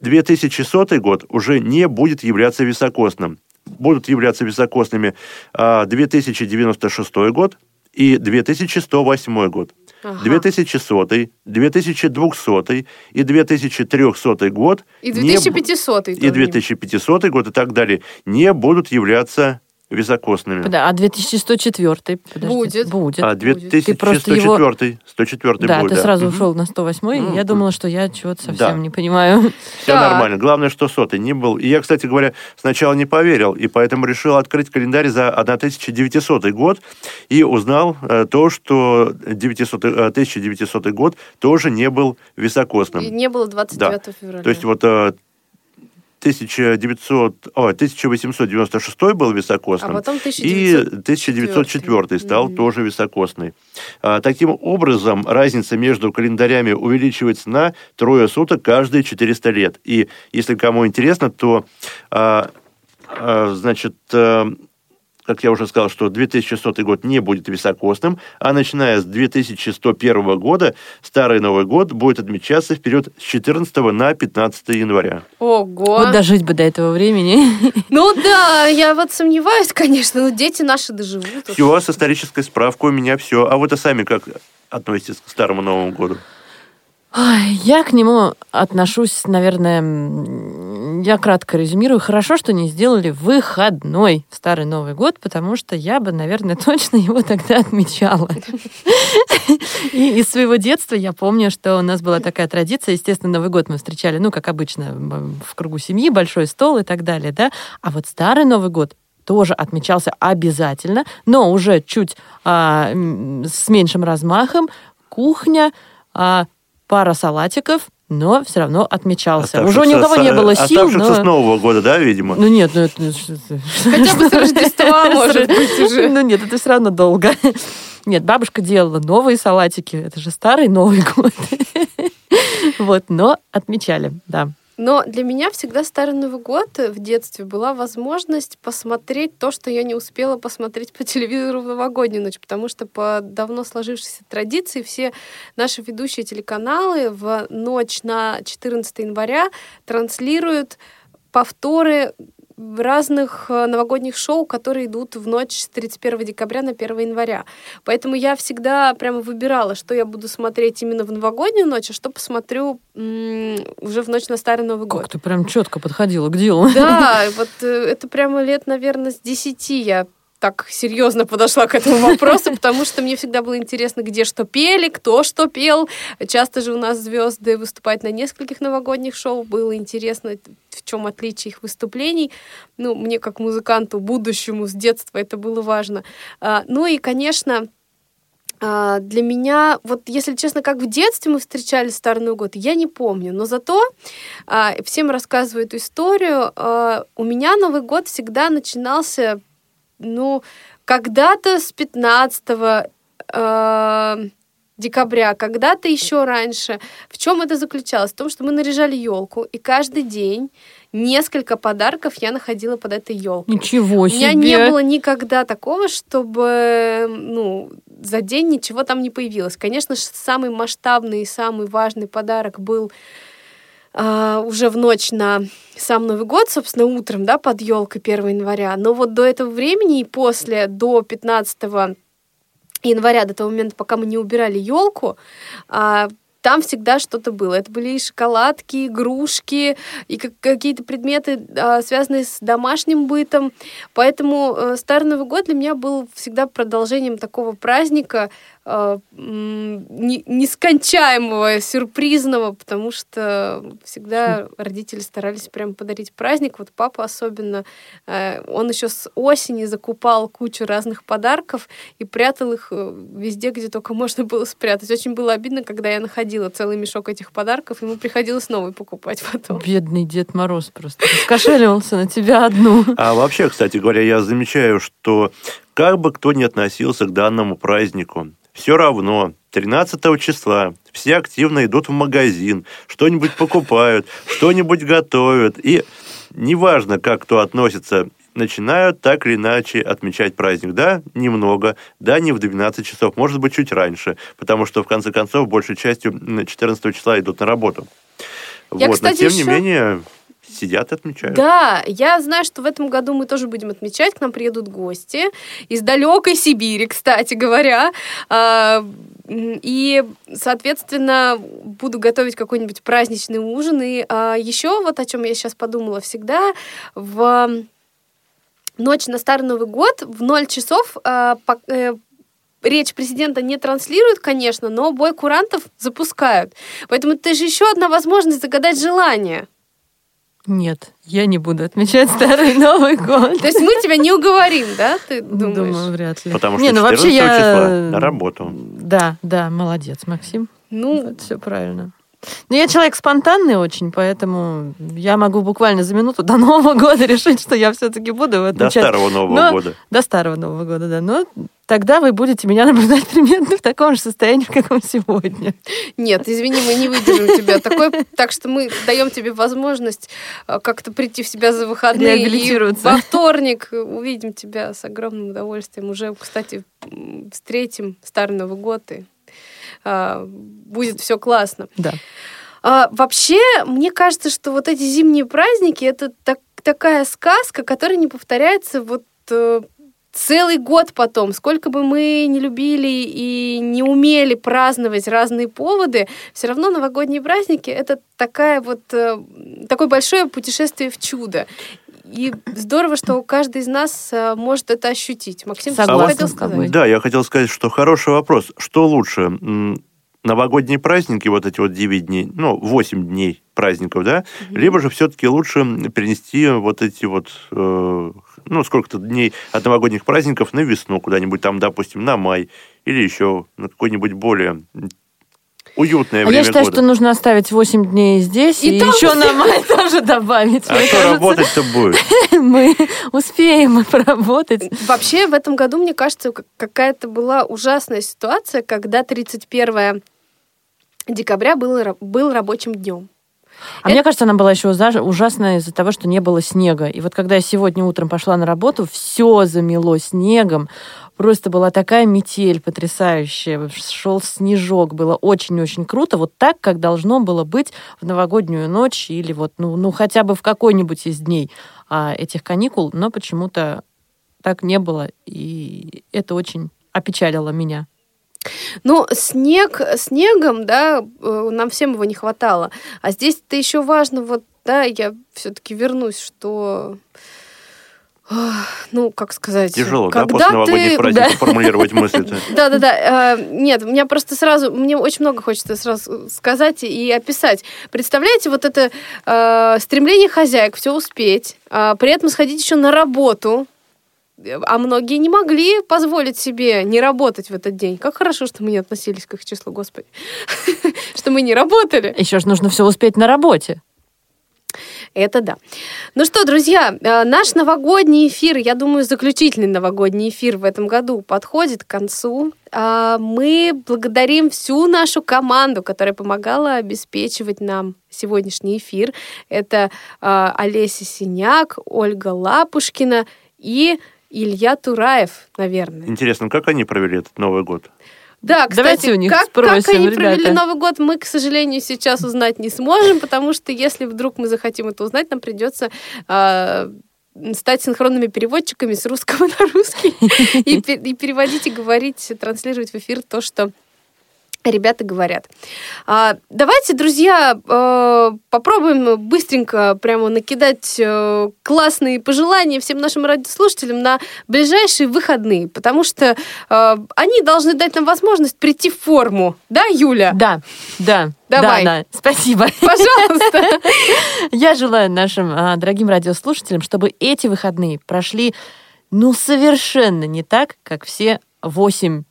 2100 год уже не будет являться високосным. Будут являться високосными а, 2096 год и 2108 год. Ага. 2100, 2200 и 2300 год И не б- 2500 и 2500 год и так далее не будут являться високосными. Да, а 2104 подожди, Будет. Будет. А Ты просто его- 2104 104 да, будет, ты да. сразу Мгм. ушел на 108 Ну, и я думала, что я чего-то совсем да. не понимаю. Все Так. нормально. Главное, что сотый не был. И я, кстати говоря, сначала не поверил, и поэтому решил открыть календарь за 1900 год и узнал э, то, что 900, э, 1900 год тоже не был високосным. И не было 29 февраля. То есть вот э, 1900, ой, 1896 был а високосным. потом И 1904. 1904 стал Мгм. тоже високосный. А, Таким образом, разница между календарями увеличивается на трое суток каждые 400 лет. И если кому интересно, то, а, а, значит, а, как я уже сказал, что 2100 год не будет високосным, а начиная с 2101 года Старый Новый год будет отмечаться вперед с 14 на 15 января. Ого. Вот дожить бы до этого времени. Ну да, я вот сомневаюсь, конечно, но дети наши доживут. Все, с исторической справкой у меня все. А вот и сами как относитесь к Старому Новому году? Ой, я к нему отношусь, наверное, я кратко резюмирую. Хорошо, что не сделали выходной в Старый Новый год, потому что я бы, наверное, точно его тогда отмечала. И из своего детства я помню, что у нас была такая традиция. Естественно, Новый год мы встречали, ну, как обычно, в кругу семьи, большой стол и так далее, да. А вот Старый Новый год тоже отмечался обязательно, но уже чуть а, с меньшим размахом. Кухня, а, пара салатиков, но все равно отмечался. Уже ни у кого Оставшихся не с- было сил, Оставшихся с но... Нового года, да, видимо? Ну нет, ну это... Хотя бы с Рождества, может быть, уже. Ну нет, это все равно долго. Нет, бабушка делала новые салатики. Это же старый Новый год. Вот, но отмечали, да. Но для меня всегда Старый Новый год в детстве была возможность посмотреть то, что я не успела посмотреть по телевизору в новогоднюю ночь, потому что по давно сложившейся традиции все наши ведущие телеканалы в ночь на 14 января транслируют повторы разных э, новогодних шоу, которые идут в ночь с 31 декабря на 1 января. Поэтому я всегда прямо выбирала, что я буду смотреть именно в новогоднюю ночь, а что посмотрю уже в ночь на Старый Новый год. Как ты прям четко подходила к делу. Да, вот э, это прямо лет, наверное, с 10 я так серьезно подошла к этому вопросу, потому что мне всегда было интересно, где что пели, кто что пел. Часто же у нас звезды выступают на нескольких новогодних шоу. Было интересно, в чем отличие их выступлений. Ну, мне как музыканту будущему с детства это было важно. А, ну и, конечно, а, для меня, вот если честно, как в детстве мы встречали Старый Новый год, я не помню. Но зато а, всем рассказываю эту историю. У меня Новый год всегда начинался, ну, когда-то с 15 декабря, когда-то еще раньше. В чем это заключалось? В том, что мы наряжали елку, и каждый день несколько подарков я находила под этой елкой. Ничего себе! У меня не было никогда такого, чтобы ну, за день ничего там не появилось. Конечно, самый масштабный и самый важный подарок был Uh, уже в ночь на сам Новый год, собственно, утром, да, под елкой 1 января. Но вот до этого времени и после, до 15 января, до того момента, пока мы не убирали елку, а, там всегда что-то было. Это были и шоколадки, игрушки, и какие-то предметы, а, связанные с домашним бытом. Поэтому э, Старый Новый год для меня был всегда продолжением такого праздника, э, нескончаемого, сюрпризного, потому что всегда родители старались прям подарить праздник. Вот папа особенно, э, он еще с осени закупал кучу разных подарков и прятал их э, везде, где только можно было спрятать. Очень было обидно, когда я находила целый мешок этих подарков, ему приходилось новый покупать потом. Бедный Дед Мороз просто раскошеливался на тебя одну. А вообще, кстати говоря, я замечаю, что как бы кто ни относился к данному празднику, все равно 13 числа все активно идут в магазин, что-нибудь покупают, что-нибудь готовят. И неважно, как кто относится, начинают так или иначе отмечать праздник. Да, немного, да, не в 12 часов, может быть, чуть раньше, потому что, в конце концов, большей частью 14 числа идут на работу. Я, вот, кстати, но тем еще... не менее, сидят и отмечают. Да, я знаю, что в этом году мы тоже будем отмечать. К нам приедут гости из далекой Сибири, кстати говоря. А, и, соответственно, буду готовить какой-нибудь праздничный ужин. И а, еще вот о чем я сейчас подумала всегда, в ночь на Старый Новый год в 0 часов а, э, речь президента не транслируют, конечно, но бой курантов запускают. Поэтому это же еще одна возможность загадать желание. Нет, я не буду отмечать Старый Новый год. То есть мы тебя не уговорим, да, ты думаешь? Думаю, вряд ли. Потому что не, ну вообще я... числа на работу. Да, да, молодец, Максим. Ну, Это все правильно. Но я человек спонтанный очень, поэтому я могу буквально за минуту до Нового года решить, что я все-таки буду отмечать. До Старого Нового Но... года. До Старого Нового года, да. Но тогда вы будете меня наблюдать примерно в таком же состоянии, в каком сегодня. Нет, извини, мы не выдержим тебя такой, так что мы даем тебе возможность э, как-то прийти в себя за выходные и во вторник увидим тебя с огромным удовольствием. Уже, кстати, встретим Старый Новый год и а, будет все классно. Да. А, вообще, мне кажется, что вот эти зимние праздники это так, такая сказка, которая не повторяется вот э, целый год потом. Сколько бы мы не любили и не умели праздновать разные поводы, все равно новогодние праздники это такая вот э, такое большое путешествие в чудо. И здорово, что каждый из нас э, может это ощутить. Максим, Согласна что хотел сказать? Да, я хотел сказать, что хороший вопрос. Что лучше? Новогодние праздники, вот эти вот 9 дней, ну, 8 дней праздников, да? Угу. Либо же все-таки лучше перенести вот эти вот, э, ну, сколько-то дней от новогодних праздников на весну куда-нибудь там, допустим, на май или еще на какой-нибудь более уютное а время я считаю, года. что нужно оставить 8 дней здесь и, и еще на май тоже добавить. А что работать-то будет? Мы успеем поработать. Вообще в этом году, мне кажется, какая-то была ужасная ситуация, когда 31 декабря был, был рабочим днем. А это... мне кажется, она была еще ужасная из-за того, что не было снега. И вот когда я сегодня утром пошла на работу, все замело снегом. Просто была такая метель потрясающая. Шел снежок. Было очень-очень круто. Вот так, как должно было быть в новогоднюю ночь или вот, ну, ну хотя бы в какой-нибудь из дней а, этих каникул. Но почему-то так не было. И это очень опечалило меня. Ну, снег снегом, да, э, нам всем его не хватало. А здесь это еще важно, вот, да, я все-таки вернусь, что Ну, как сказать... Тяжело, да, когда после новогодних ты... праздников формулировать мысли-то? Да-да-да. э, Нет, у меня просто сразу... Мне очень много хочется сразу сказать и описать. Представляете, вот это э, стремление хозяек все успеть, а при этом сходить еще на работу, а многие не могли позволить себе не работать в этот день. Как хорошо, что мы не относились к их числу, Господи. Что мы не работали. Еще же нужно все успеть на работе. Это да. Ну что, друзья, э, наш новогодний эфир, я думаю, заключительный новогодний эфир в этом году подходит к концу. А, Мы благодарим всю нашу команду, которая помогала обеспечивать нам сегодняшний эфир. Это а, Олеся Синяк, Ольга Лапушкина и Илья Тураев, наверное. Интересно, как они провели этот Новый год? Да, кстати, Давайте у них как, как спросим, они провели ребята. Новый год, мы, к сожалению, сейчас узнать не сможем, потому что если вдруг мы захотим это узнать, нам придется а, стать синхронными переводчиками с русского на русский и, и переводить и говорить, транслировать в эфир то, что ребята говорят. А, давайте, друзья, э, попробуем быстренько прямо накидать э, классные пожелания всем нашим радиослушателям на ближайшие выходные, потому что э, они должны дать нам возможность прийти в форму. Да, Юля? Да, да. Давай. Да, да. Спасибо. Пожалуйста. Я желаю нашим а, дорогим радиослушателям, чтобы эти выходные прошли, ну, совершенно не так, как все восемь...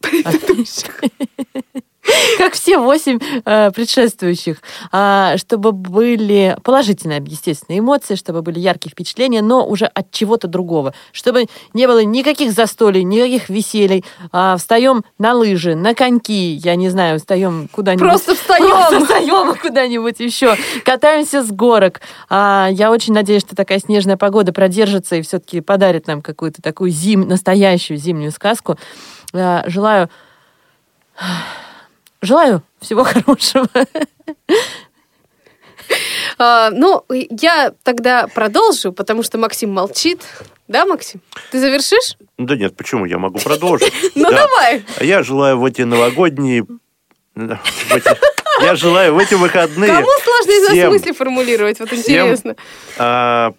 Как все восемь э, предшествующих, А, чтобы были положительные, естественно, эмоции, чтобы были яркие впечатления, но уже от чего-то другого, чтобы не было никаких застолий, никаких веселий. А, встаем на лыжи, на коньки, я не знаю, встаем куда-нибудь. Просто встаем. Просто встаем куда-нибудь еще. Катаемся с горок. А, я очень надеюсь, что такая снежная погода продержится и все-таки подарит нам какую-то такую зим, настоящую зимнюю сказку. А, желаю... Желаю всего хорошего. А, ну, я тогда продолжу, потому что Максим молчит. Да, Максим? Ты завершишь? Да нет, почему? Я могу продолжить. Ну, Да. давай. А я желаю в эти новогодние... Я желаю в эти выходные Кому сложно из всем, мысли формулировать? Вот интересно. а,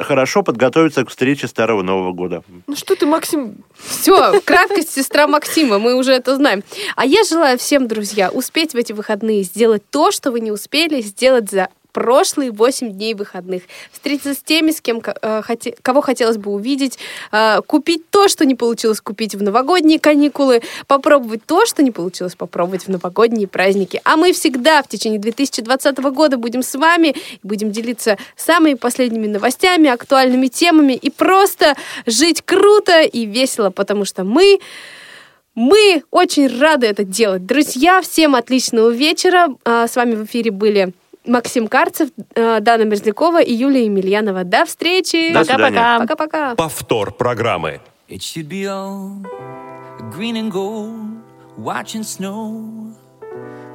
хорошо подготовиться к встрече Старого Нового года. Ну что ты, Максим? Все, краткость сестра Максима, мы уже это знаем. А я желаю всем, друзья, успеть в эти выходные сделать то, что вы не успели сделать за прошлые 8 дней выходных. Встретиться с теми, с кем э, хоте- кого хотелось бы увидеть, э, купить то, что не получилось купить в новогодние каникулы, попробовать то, что не получилось попробовать в новогодние праздники. А мы всегда в течение 2020 года будем с вами, будем делиться самыми последними новостями, актуальными темами и просто жить круто и весело, потому что мы мы очень рады это делать. Друзья, всем отличного вечера. А, С вами в эфире были Максим Карцев, э, Дана Мерзлякова и Юлия Емельянова. До встречи. Пока-пока. Пока-пока. Повтор программы. It should be all green and gold, watching snow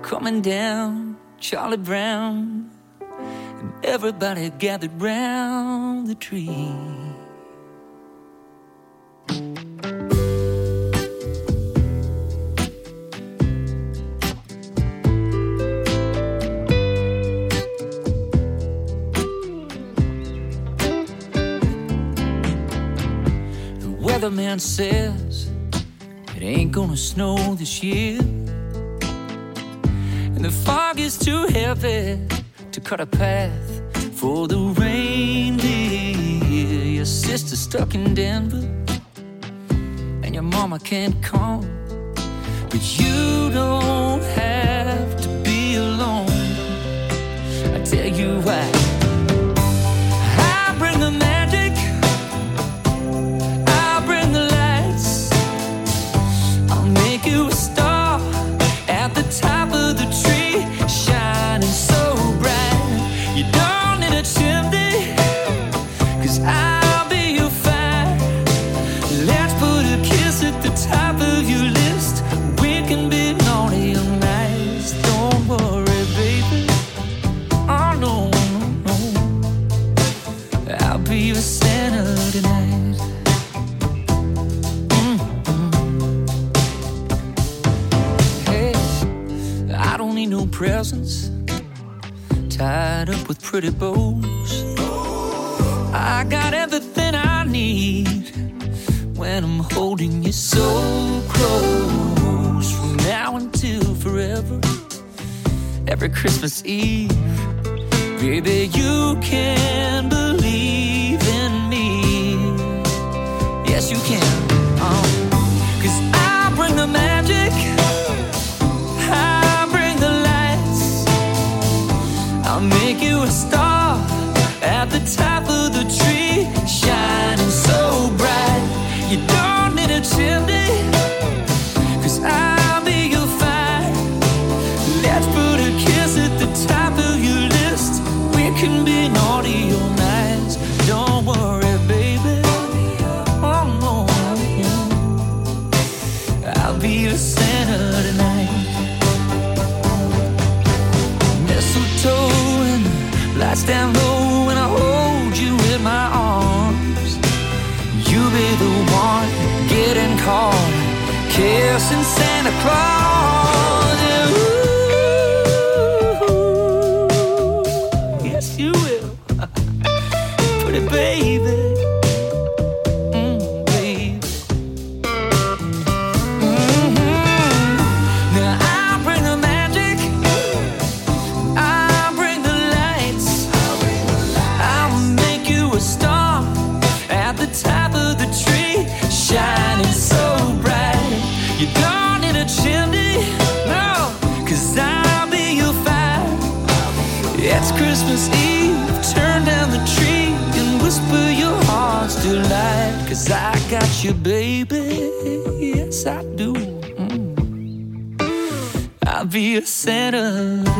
coming down, Charlie Brown, and everybody gathered round the tree. Weatherman says it ain't gonna snow this year. And the fog is too heavy to cut a path for the reindeer. Your sister's stuck in Denver, and your mama can't come. But you don't have pretty bows. I got everything I need when I'm holding you so close. From now until forever, every Christmas Eve, baby, you can believe in me. Yes, you can. cry. center